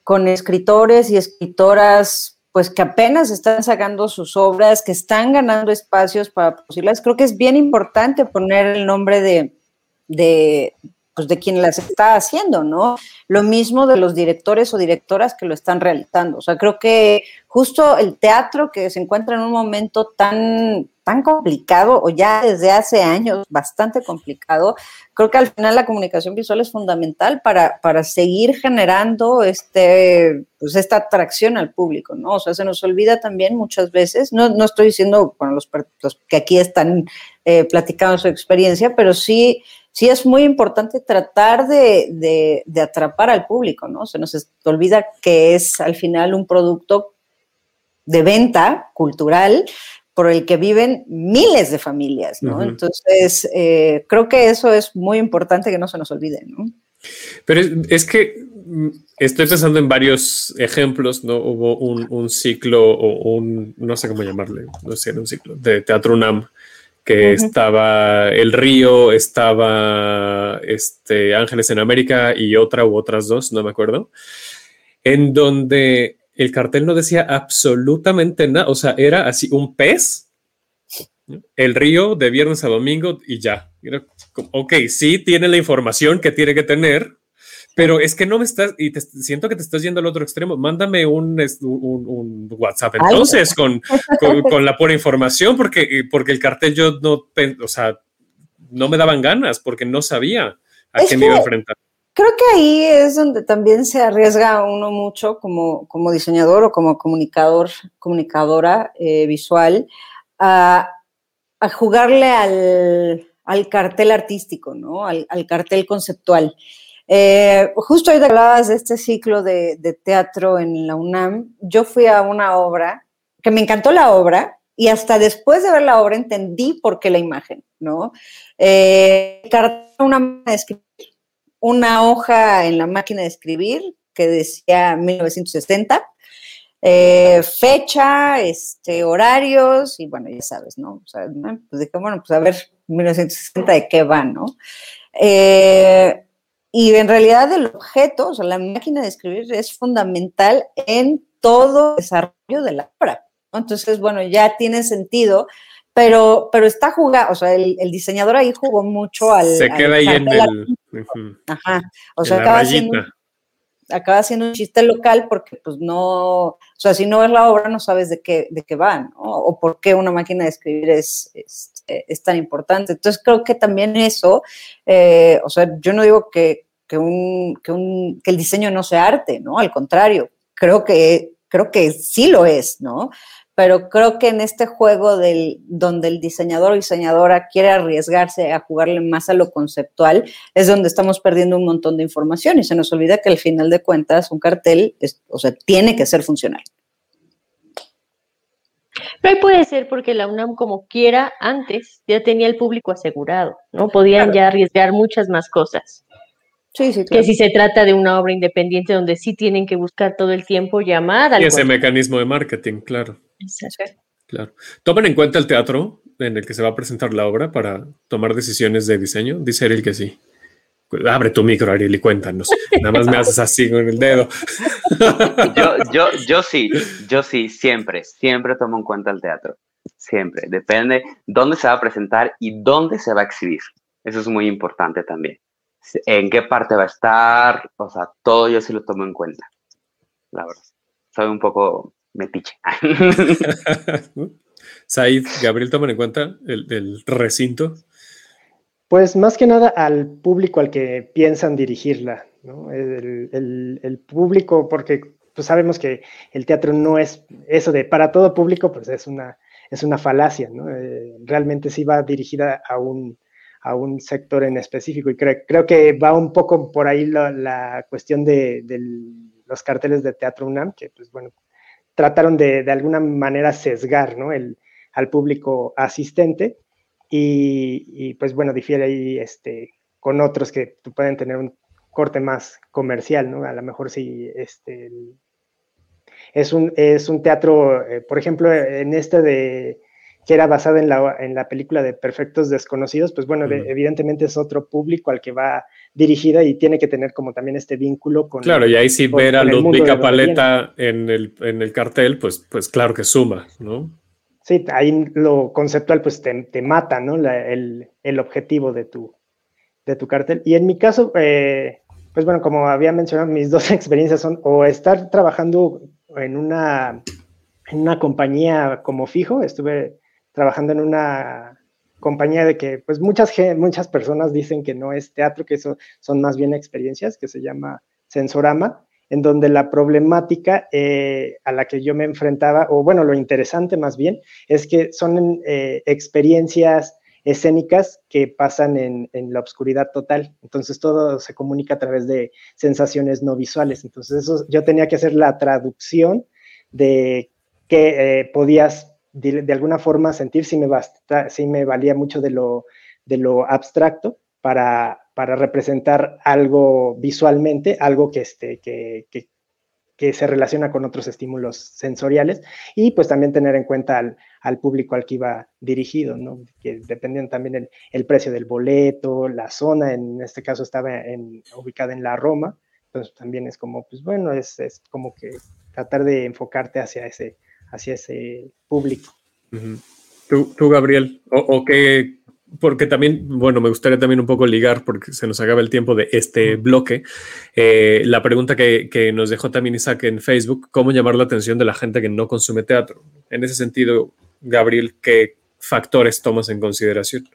con escritores y escritoras pues que apenas están sacando sus obras, que están ganando espacios para posibles. Creo que es bien importante poner el nombre de, de, pues de quien las está haciendo, ¿no? Lo mismo de los directores o directoras que lo están realizando. O sea, creo que justo el teatro que se encuentra en un momento tan, complicado o ya desde hace años bastante complicado, creo que al final la comunicación visual es fundamental para, para seguir generando este, pues esta atracción al público, ¿no? O sea, se nos olvida también muchas veces, no, no estoy diciendo, bueno, los, que aquí están eh, platicando su experiencia, pero sí sí es muy importante tratar de, de, atrapar al público, ¿no? Se nos olvida que es al final un producto de venta cultural por el que viven miles de familias, ¿no? Entonces, eh, creo que eso es muy importante que no se nos olvide, ¿no? Pero es, que mm, estoy pensando en varios ejemplos, ¿no? Hubo un, un, ciclo o un, no sé cómo llamarle, no sé, un ciclo de Teatro UNAM que estaba El Río, estaba este, Ángeles en América y otra u otras dos, no me acuerdo, en donde el cartel no decía absolutamente nada, o sea, era así un pez, el río de viernes a domingo y ya. ok, sí tiene la información que tiene que tener, pero es que no me estás, y te, siento que te estás yendo al otro extremo. Mándame un, un, WhatsApp entonces con, con, la pura información, porque, porque el cartel yo no, o sea, no me daban ganas porque no sabía a quién me iba a enfrentar. Creo que ahí es donde también se arriesga uno mucho como, como diseñador o como comunicador, comunicadora eh, visual a, jugarle al, al, cartel artístico, ¿no? Al, cartel conceptual. Eh, justo hoy hablabas de este ciclo de, teatro en la UNAM. Yo fui a una obra que me encantó la obra y hasta después de ver la obra entendí por qué la imagen, ¿no? Eh, una, una hoja en la máquina de escribir que decía 1960, eh, fecha, este, horarios y bueno, ya sabes, ¿no? O sea, pues dije, bueno, pues a ver, 1960 de qué va, ¿no? Eh, y en realidad el objeto, o sea, la máquina de escribir es fundamental en todo el desarrollo de la obra. Entonces, bueno, ya tiene sentido, pero, pero está jugando, o sea, el, diseñador ahí jugó mucho al... Se queda ahí en el... Ajá, o sea, acaba siendo, acaba siendo un chiste local porque pues no, o sea, si no ves la obra no sabes de qué, de qué va, ¿no? O por qué una máquina de escribir es, es, tan importante. Entonces creo que también eso, eh, o sea, yo no digo que, que, un, que, un, que el diseño no sea arte, ¿no? Al contrario, creo que, creo que sí lo es, ¿no? Pero creo que en este juego del, donde el diseñador o diseñadora quiere arriesgarse a jugarle más a lo conceptual, es donde estamos perdiendo un montón de información y se nos olvida que al final de cuentas un cartel, o sea, tiene que ser funcional. Pero ahí puede ser porque la UNAM, como quiera, antes ya tenía el público asegurado, ¿no? Podían ya arriesgar muchas más cosas. Sí, sí, Que si se trata de una obra independiente donde sí tienen que buscar todo el tiempo llamar Y ese mecanismo de marketing, claro. Exacto. Claro. ¿Tomen en cuenta el teatro en el que se va a presentar la obra para tomar decisiones de diseño? Dice Ariel que sí. Abre tu micro, Ariel, y cuéntanos. Nada más me haces así con el dedo. Yo, yo, yo sí, yo sí, siempre, siempre tomo en cuenta el teatro. Siempre. Depende dónde se va a presentar y dónde se va a exhibir. Eso es muy importante también. En qué parte va a estar, o sea, todo yo sí lo tomo en cuenta. La verdad. Soy un poco metiche. Said, Gabriel, toman en cuenta el, el, recinto. Pues más que nada al público al que piensan dirigirla, ¿no? el, el, público, porque pues sabemos que el teatro no es eso de para todo público, pues es una, es una falacia, ¿no? Eh, realmente sí va dirigida a un, a un sector en específico y creo, creo que va un poco por ahí la, la cuestión de, de, los carteles de Teatro UNAM, que pues bueno, trataron de, de alguna manera sesgar ¿no? el, al público asistente y, pues bueno, difiere ahí este, con otros que pueden tener un corte más comercial, ¿no? A lo mejor si este, es, un, es un teatro, eh, por ejemplo, en este de que era basado en la, en la película de Perfectos Desconocidos, pues bueno, evidentemente es otro público al que va dirigida y tiene que tener como también este vínculo con... Claro, y ahí sí ver a Ludwika Paleta en el, en el cartel, pues, pues claro que suma, ¿no? Sí, ahí lo conceptual pues te, te mata, ¿no? el, el, objetivo de tu, de tu cartel. Y en mi caso, eh, pues bueno, como había mencionado, mis dos experiencias son o estar trabajando en una, en una compañía como fijo, estuve trabajando en una compañía de que pues muchas, muchas personas dicen que no es teatro, que eso son más bien experiencias, que se llama Sensorama, en donde la problemática eh, a la que yo me enfrentaba, o bueno, lo interesante más bien, es que son eh, experiencias escénicas que pasan en, la oscuridad total. Entonces todo se comunica a través de sensaciones no visuales. Entonces eso, yo tenía que hacer la traducción de que eh, podías de, alguna forma sentir si me, valía mucho de lo, abstracto para, representar algo visualmente, algo que, este, que, se relaciona con otros estímulos sensoriales y pues también tener en cuenta al, público al que iba dirigido, ¿no? que dependían también el, el, precio del boleto, la zona, en este caso estaba en, ubicada en la Roma, entonces también es como, pues bueno, es, es como que tratar de enfocarte hacia ese, hacia ese público. ¿Tú, tú, Gabriel, o, o qué, porque también, bueno, me gustaría también un poco ligar, porque se nos acaba el tiempo de este bloque, eh, la pregunta que, que, nos dejó también Isaac en Facebook, ¿cómo llamar la atención de la gente que no consume teatro? En ese sentido, Gabriel, ¿qué factores tomas en consideración?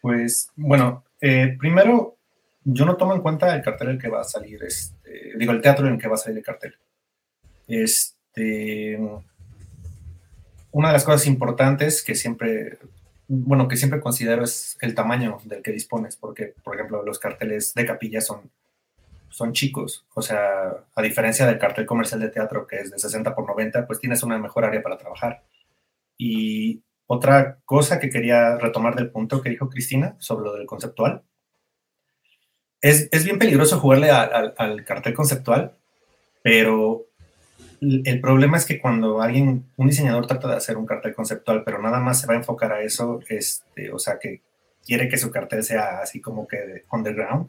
Pues, bueno, eh, primero, yo no tomo en cuenta el cartel en el que va a salir, este, digo, el teatro en el que va a salir el cartel. Este, una de las cosas importantes que siempre bueno, que siempre considero es el tamaño del que dispones, porque, por ejemplo, los carteles de capilla son, son chicos, o sea, a diferencia del cartel comercial de teatro que es de 60 por 90, pues tienes una mejor área para trabajar. Y otra cosa que quería retomar del punto que dijo Cristina sobre lo del conceptual, es, es bien peligroso jugarle al cartel conceptual, pero el problema es que cuando alguien, un diseñador trata de hacer un cartel conceptual, pero nada más se va a enfocar a eso, este, o sea, que quiere que su cartel sea así como que underground.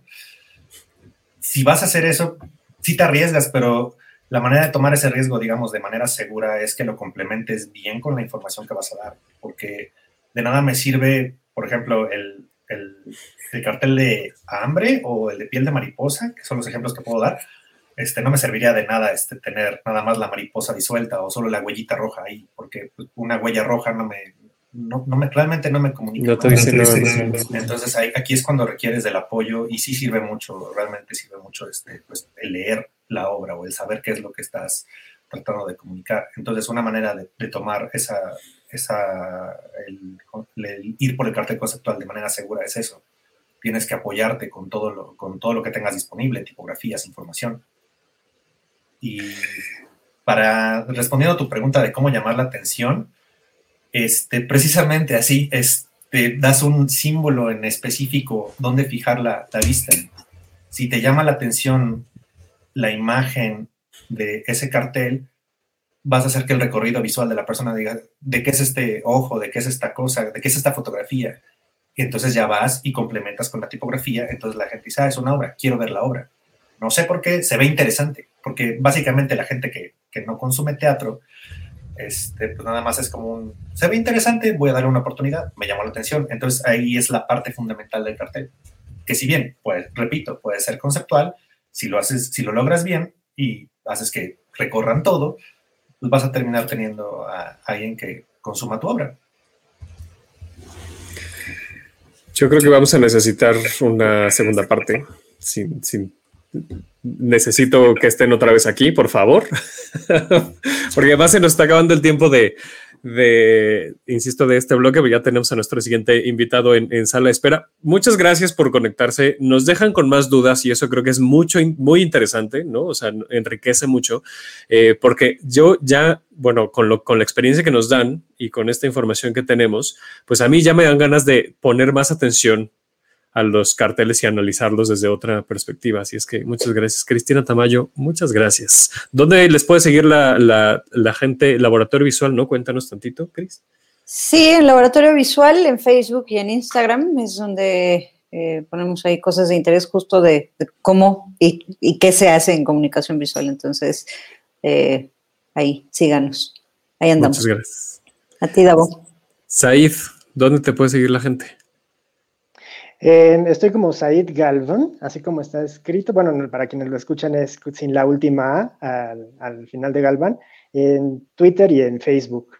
Si vas a hacer eso, sí te arriesgas, pero la manera de tomar ese riesgo, digamos, de manera segura es que lo complementes bien con la información que vas a dar, porque de nada me sirve, por ejemplo, el, el, el cartel de hambre o el de piel de mariposa, que son los ejemplos que puedo dar, este, no me serviría de nada este, tener nada más la mariposa disuelta o solo la huellita roja ahí, porque una huella roja no me, no, me realmente no me comunica. Entonces ahí, aquí es cuando requieres del apoyo y sí sirve mucho, realmente sirve mucho este, pues, el leer la obra o el saber qué es lo que estás tratando de comunicar. Entonces una manera de, tomar esa, esa el, ir por el cartel conceptual de manera segura es eso. Tienes que apoyarte con todo lo, con todo lo que tengas disponible, tipografías, información y para respondiendo a tu pregunta de cómo llamar la atención, este, precisamente así este, das un símbolo en específico donde fijar la, la vista. Si te llama la atención la imagen de ese cartel, vas a hacer que el recorrido visual de la persona diga, ¿de qué es este ojo? ¿De qué es esta cosa? ¿De qué es esta fotografía? Y entonces ya vas y complementas con la tipografía, entonces la gente dice, ah, es una obra, quiero ver la obra. No sé por qué, se ve interesante, porque básicamente la gente que, que no consume teatro, este, pues nada más es como un, se ve interesante, voy a darle una oportunidad, me llamó la atención. Entonces ahí es la parte fundamental del cartel, que si bien, pues, repito, puede ser conceptual, si lo haces, si lo logras bien y haces que recorran todo, pues vas a terminar teniendo a alguien que consuma tu obra. Yo creo que vamos a necesitar una segunda parte, sin, sin necesito que estén otra vez aquí, por favor, porque además se nos está acabando el tiempo de, de, insisto, de este bloque, ya tenemos a nuestro siguiente invitado en, sala de espera. Muchas gracias por conectarse. Nos dejan con más dudas y eso creo que es mucho, muy interesante, ¿no? O sea, enriquece mucho, eh, porque yo ya, bueno, con, lo, con la experiencia que nos dan y con esta información que tenemos, pues a mí ya me dan ganas de poner más atención a los carteles y analizarlos desde otra perspectiva. Así es que muchas gracias, Cristina Tamayo. Muchas gracias. ¿Dónde les puede seguir la, la, gente, Laboratorio Visual? ¿No? Cuéntanos tantito, Cris. Sí, en Laboratorio Visual, en Facebook y en Instagram es donde eh, ponemos ahí cosas de interés justo de, cómo y, qué se hace en comunicación visual. Entonces, eh, ahí, síganos. Ahí andamos. Muchas gracias. A ti, Davo. Said, ¿dónde te puede seguir la gente? Estoy como Said Galvan, así como está escrito. Bueno, para quienes lo escuchan es sin la última A al, final de Galvan, en Twitter y en Facebook.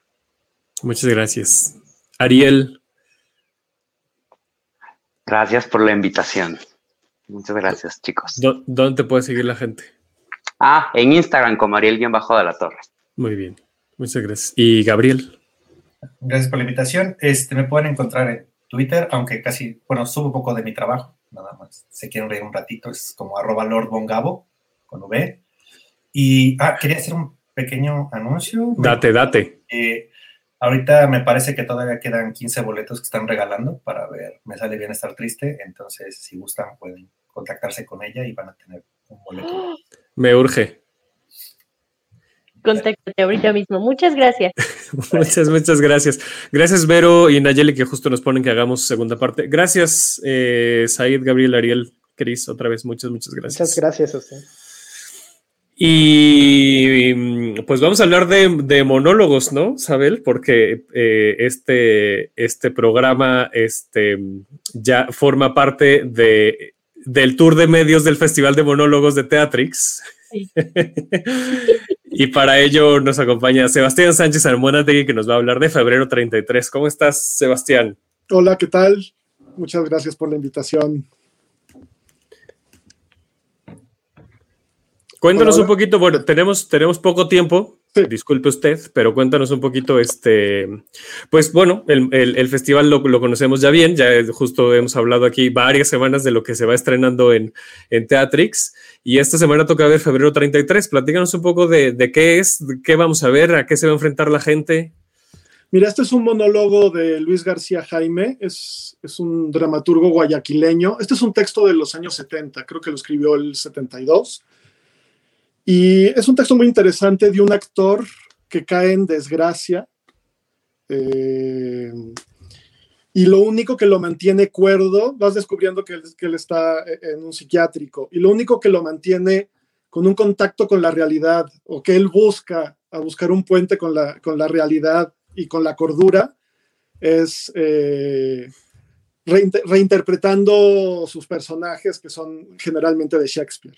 Muchas gracias. Ariel. Gracias por la invitación. Muchas gracias, chicos. ¿Dónde te puede seguir la gente? Ah, en Instagram como Ariel-Bajo de la Torre. Muy bien. Muchas gracias. ¿Y Gabriel? Gracias por la invitación. Este, me pueden encontrar en Twitter, aunque casi, bueno, subo un poco de mi trabajo, nada más. Se quieren reír un ratito, es como arroba lordbongabo, con V. Y, ah, quería hacer un pequeño anuncio. Date, date. Eh, ahorita me parece que todavía quedan 15 boletos que están regalando para ver Me sale bien estar triste, entonces si gustan pueden contactarse con ella y van a tener un boleto. Me urge. Contáctate ahorita mismo. Muchas gracias. muchas, muchas gracias. Gracias, Vero y Nayeli, que justo nos ponen que hagamos segunda parte. Gracias, eh, Said, Gabriel, Ariel, Cris, otra vez, muchas, muchas gracias. Muchas gracias a usted. Y pues vamos a hablar de, monólogos, ¿no, Sabel? Porque eh, este, este programa este, ya forma parte de, del tour de medios del Festival de Monólogos de Teatrix. y para ello nos acompaña Sebastián Sánchez Armonategui, que nos va a hablar de febrero 33. ¿Cómo estás, Sebastián? Hola, ¿qué tal? Muchas gracias por la invitación. Cuéntanos un poquito, bueno, tenemos, tenemos poco tiempo, disculpe usted, pero cuéntanos un poquito, este, pues bueno, el, festival lo, conocemos ya bien, ya justo hemos hablado aquí varias semanas de lo que se va estrenando en, en Teatrix y esta semana toca ver febrero 33, platícanos un poco de, qué es, qué vamos a ver, a qué se va a enfrentar la gente. Mira, este es un monólogo de Luis García Jaime, es, es un dramaturgo guayaquileño. Este es un texto de los años 70, creo que lo escribió el 72 y es un texto muy interesante de un actor que cae en desgracia. Eh, y lo único que lo mantiene cuerdo, vas descubriendo que él, está en un psiquiátrico, y lo único que lo mantiene con un contacto con la realidad, o que él busca a buscar un puente con la, con la realidad y con la cordura, es eh, reinterpretando sus personajes que son generalmente de Shakespeare.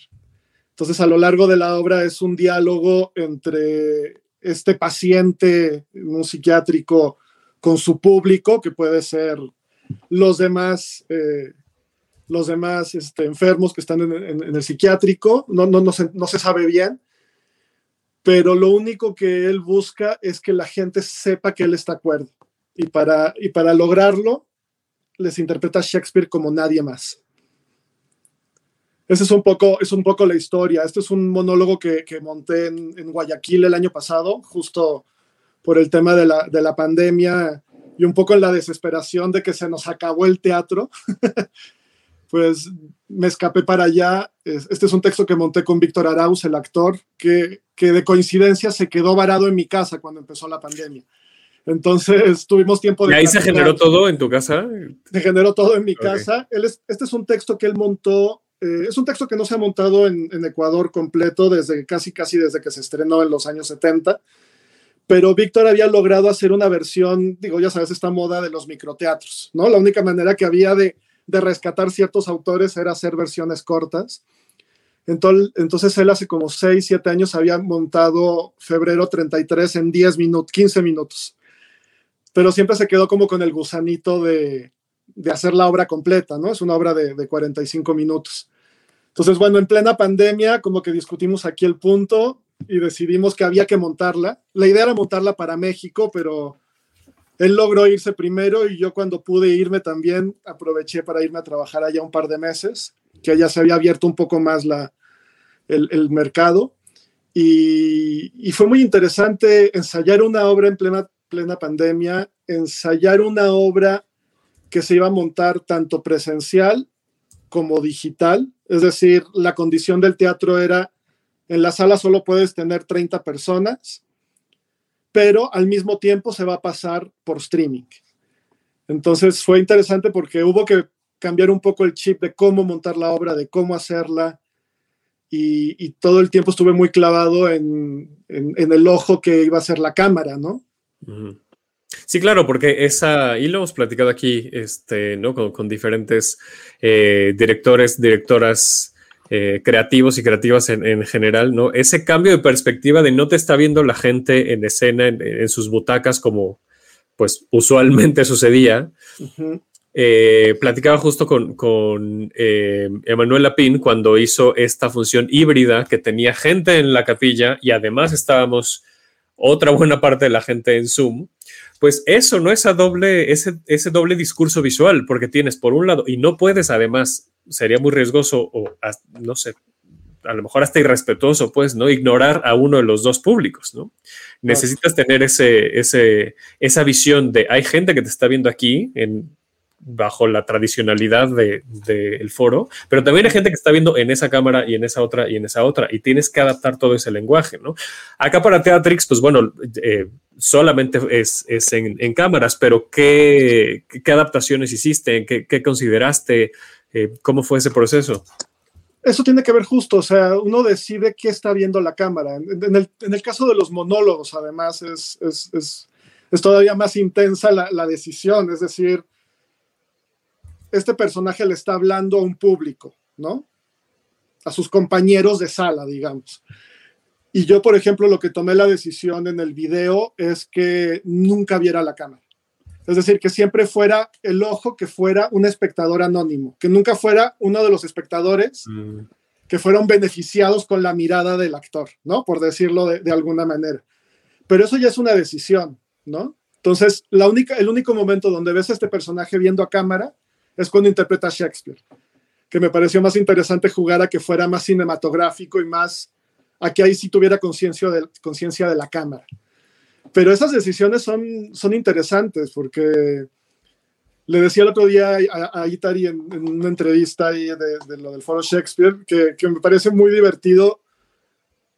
Entonces, a lo largo de la obra es un diálogo entre este paciente, un psiquiátrico, con su público, que puede ser los demás, eh, los demás este, enfermos que están en, el psiquiátrico, no, no, no, se, no se sabe bien, pero lo único que él busca es que la gente sepa que él está acuerdo. Y para, y para lograrlo, les interpreta Shakespeare como nadie más. Esa es un poco, es un poco la historia. Este es un monólogo que, que monté en, Guayaquil el año pasado, justo por el tema de la, de la pandemia y un poco en la desesperación de que se nos acabó el teatro. pues me escapé para allá. Este es un texto que monté con Víctor Arauz, el actor, que, que de coincidencia se quedó varado en mi casa cuando empezó la pandemia. Entonces tuvimos tiempo de... ¿Y ahí se generó todo en tu casa? Se generó todo en mi casa. Él este es un texto que él montó eh, es un texto que no se ha montado en, Ecuador completo desde casi casi desde que se estrenó en los años 70, pero Víctor había logrado hacer una versión, digo, ya sabes, esta moda de los microteatros, ¿no? La única manera que había de, rescatar ciertos autores era hacer versiones cortas. Entonces, entonces él hace como 6, 7 años había montado Febrero 33 en 10 minutos, 15 minutos, pero siempre se quedó como con el gusanito de, de hacer la obra completa, ¿no? Es una obra de, de 45 minutos. Entonces, bueno, en plena pandemia, como que discutimos aquí el punto y decidimos que había que montarla. La idea era montarla para México, pero él logró irse primero y yo cuando pude irme también aproveché para irme a trabajar allá un par de meses, que ya se había abierto un poco más la, el, el mercado. Y, y, fue muy interesante ensayar una obra en plena, plena pandemia, ensayar una obra que se iba a montar tanto presencial como digital. Es decir, la condición del teatro era, en la sala solo puedes tener 30 personas, pero al mismo tiempo se va a pasar por streaming. Entonces fue interesante porque hubo que cambiar un poco el chip de cómo montar la obra, de cómo hacerla, y, todo el tiempo estuve muy clavado en, el ojo que iba a ser la cámara, ¿no? Sí, claro, porque esa, y lo hemos platicado aquí, este, ¿no? Con, diferentes eh, directores, directoras eh, creativos y creativas en, general, ¿no? Ese cambio de perspectiva de no te está viendo la gente en escena, en, sus butacas como, pues usualmente sucedía, eh, platicaba justo con, con Emanuel Lapín cuando hizo esta función híbrida que tenía gente en la capilla y además estábamos otra buena parte de la gente en Zoom. Pues eso, ¿no? Esa doble, ese, ese doble discurso visual, porque tienes por un lado, y no puedes además, sería muy riesgoso o no sé, a lo mejor hasta irrespetuoso, pues, ¿no? Ignorar a uno de los dos públicos, ¿no? Necesitas tener ese, ese, esa visión de hay gente que te está viendo aquí en, bajo la tradicionalidad del de, foro, pero también hay gente que está viendo en esa cámara y en esa otra y en esa otra, y tienes que adaptar todo ese lenguaje, ¿no? Acá para Teatrix, pues bueno, eh, solamente es, es en, cámaras, pero ¿qué, qué adaptaciones hiciste? ¿Qué, qué consideraste? Eh, ¿Cómo fue ese proceso? Eso tiene que ver justo, o sea, uno decide qué está viendo la cámara. En, el, en el, caso de los monólogos, además, es, es, es, es todavía más intensa la, la decisión, es decir, este personaje le está hablando a un público, ¿no? A sus compañeros de sala, digamos. Y yo, por ejemplo, lo que tomé la decisión en el video es que nunca viera la cámara. Es decir, que siempre fuera el ojo, que fuera un espectador anónimo, que nunca fuera uno de los espectadores mm. que fueron beneficiados con la mirada del actor, ¿no? Por decirlo de, de, alguna manera. Pero eso ya es una decisión, ¿no? Entonces, la única, el único momento donde ves a este personaje viendo a cámara es cuando interpreta a Shakespeare, que me pareció más interesante jugar a que fuera más cinematográfico y más a que ahí sí tuviera conciencia de, de la cámara. Pero esas decisiones son, son interesantes porque le decía el otro día a, a Itari en, una entrevista ahí de, lo del foro Shakespeare que, me parece muy divertido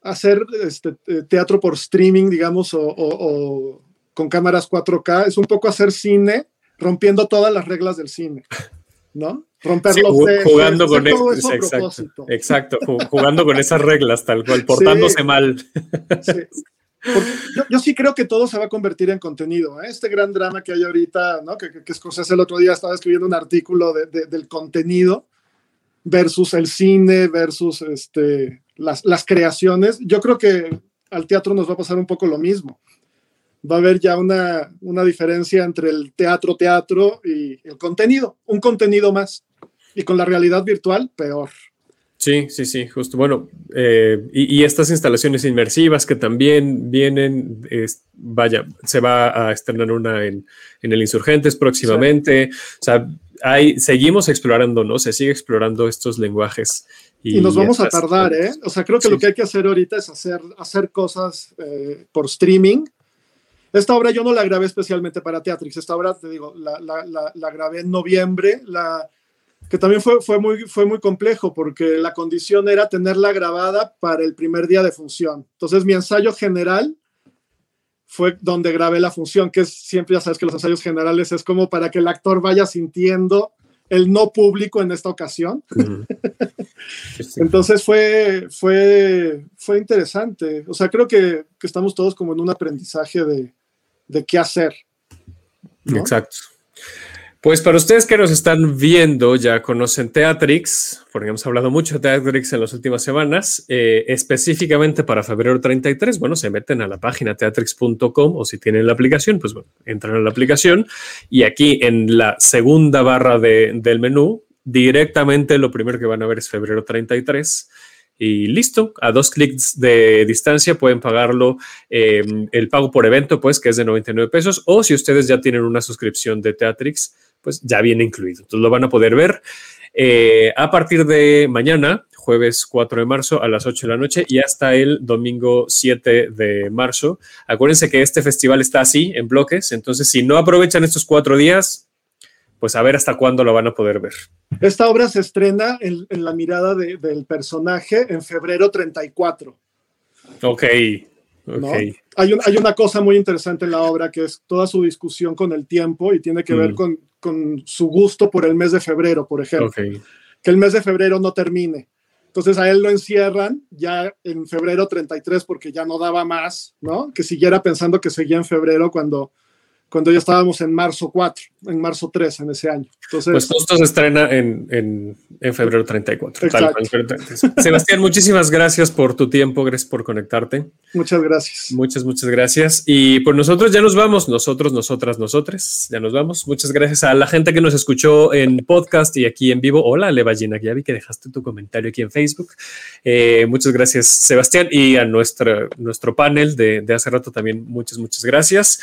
hacer este, teatro por streaming, digamos, o, o con cámaras 4K. Es un poco hacer cine rompiendo todas las reglas del cine, ¿no? Romper sí, jugando con eso, exacto, exacto, jugando con esas reglas tal cual, portándose sí, mal. Sí. Yo, yo, sí creo que todo se va a convertir en contenido. ¿eh? Este gran drama que hay ahorita, ¿no? que, que, que Scorsese el otro día estaba escribiendo un artículo de, de, del contenido versus el cine, versus este, las, las creaciones. Yo creo que al teatro nos va a pasar un poco lo mismo va a haber ya una, una diferencia entre el teatro, teatro y el contenido, un contenido más. Y con la realidad virtual, peor. Sí, sí, sí, justo. Bueno, eh, y, y, estas instalaciones inmersivas que también vienen, es, vaya, se va a estrenar una en, en el Insurgentes próximamente. Sí. O sea, hay, seguimos explorando, ¿no? Se sigue explorando estos lenguajes. Y, y nos vamos a tardar, ¿eh? O sea, creo que sí. lo que hay que hacer ahorita es hacer, hacer cosas eh, por streaming esta obra yo no la grabé especialmente para Teatrix, esta obra, te digo, la, la, la, la grabé en noviembre, que también fue, fue, muy, fue muy complejo porque la condición era tenerla grabada para el primer día de función. Entonces mi ensayo general fue donde grabé la función, que es siempre ya sabes que los ensayos generales es como para que el actor vaya sintiendo el no público en esta ocasión. Uh -huh. Entonces fue, fue, fue interesante. O sea, creo que, que, estamos todos como en un aprendizaje de, de qué hacer. Exacto. Pues para ustedes que nos están viendo, ya conocen Teatrix, porque hemos hablado mucho de Teatrix en las últimas semanas, eh, específicamente para febrero 33, bueno, se meten a la página teatrix.com o si tienen la aplicación, pues bueno, entran a la aplicación y aquí en la segunda barra de, del menú, directamente lo primero que van a ver es febrero 33 y listo, a dos clics de distancia pueden pagarlo eh, el pago por evento, pues que es de 99 pesos, o si ustedes ya tienen una suscripción de Teatrix, pues ya viene incluido. Entonces lo van a poder ver eh, a partir de mañana, jueves 4 de marzo a las 8 de la noche y hasta el domingo 7 de marzo. Acuérdense que este festival está así, en bloques, entonces si no aprovechan estos cuatro días, pues a ver hasta cuándo lo van a poder ver. Esta obra se estrena en, en la mirada de, del personaje en febrero 34. Ok. ¿no? Okay. Hay, un, hay, una cosa muy interesante en la obra que es toda su discusión con el tiempo y tiene que mm. ver con, con, su gusto por el mes de febrero, por ejemplo. Okay. Que el mes de febrero no termine. Entonces a él lo encierran ya en febrero 33 porque ya no daba más, ¿no? Que siguiera pensando que seguía en febrero cuando cuando ya estábamos en marzo 4, en marzo 3 en ese año. Entonces, pues justo se estrena en, en, en febrero 34. Tal, Sebastián, muchísimas gracias por tu tiempo, gracias por conectarte. Muchas gracias. Muchas, muchas gracias. Y pues nosotros ya nos vamos, nosotros, nosotras, nosotres, ya nos vamos. Muchas gracias a la gente que nos escuchó en podcast y aquí en vivo. Hola, Levallina, ya vi que dejaste tu comentario aquí en Facebook. Eh, muchas gracias, Sebastián, y a nuestro, nuestro panel de, de hace rato también muchas, muchas gracias.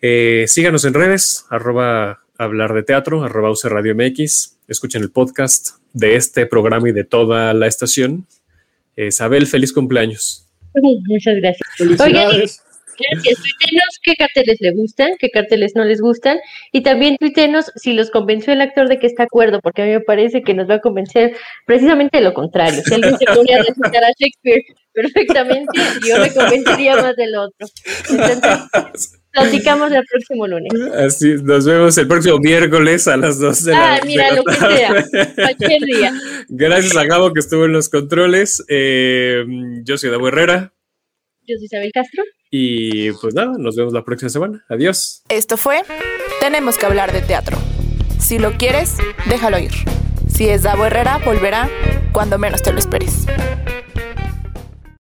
Eh, síganos en redes, arroba hablar de teatro, arroba UC Radio MX. Escuchen el podcast de este programa y de toda la estación. Isabel, feliz cumpleaños. Muchas gracias. Felicidades. Tuitenos qué carteles le gustan, qué carteles no les gustan. Y también tuitenos si los convenció el actor de que está de acuerdo, porque a mí me parece que nos va a convencer precisamente lo contrario. Si alguien se pone a recitar a Shakespeare perfectamente, yo me convencería más del otro. Entonces, Platicamos el próximo lunes. Así, nos vemos el próximo miércoles a las 12 de la Ah, mira, lo que sea, cualquier día. Gracias a Gabo que estuvo en los controles. Eh, yo soy Davo Herrera. Yo soy Isabel Castro. Y pues nada, nos vemos la próxima semana. Adiós. Esto fue Tenemos que hablar de teatro. Si lo quieres, déjalo ir. Si es Davo Herrera, volverá cuando menos te lo esperes.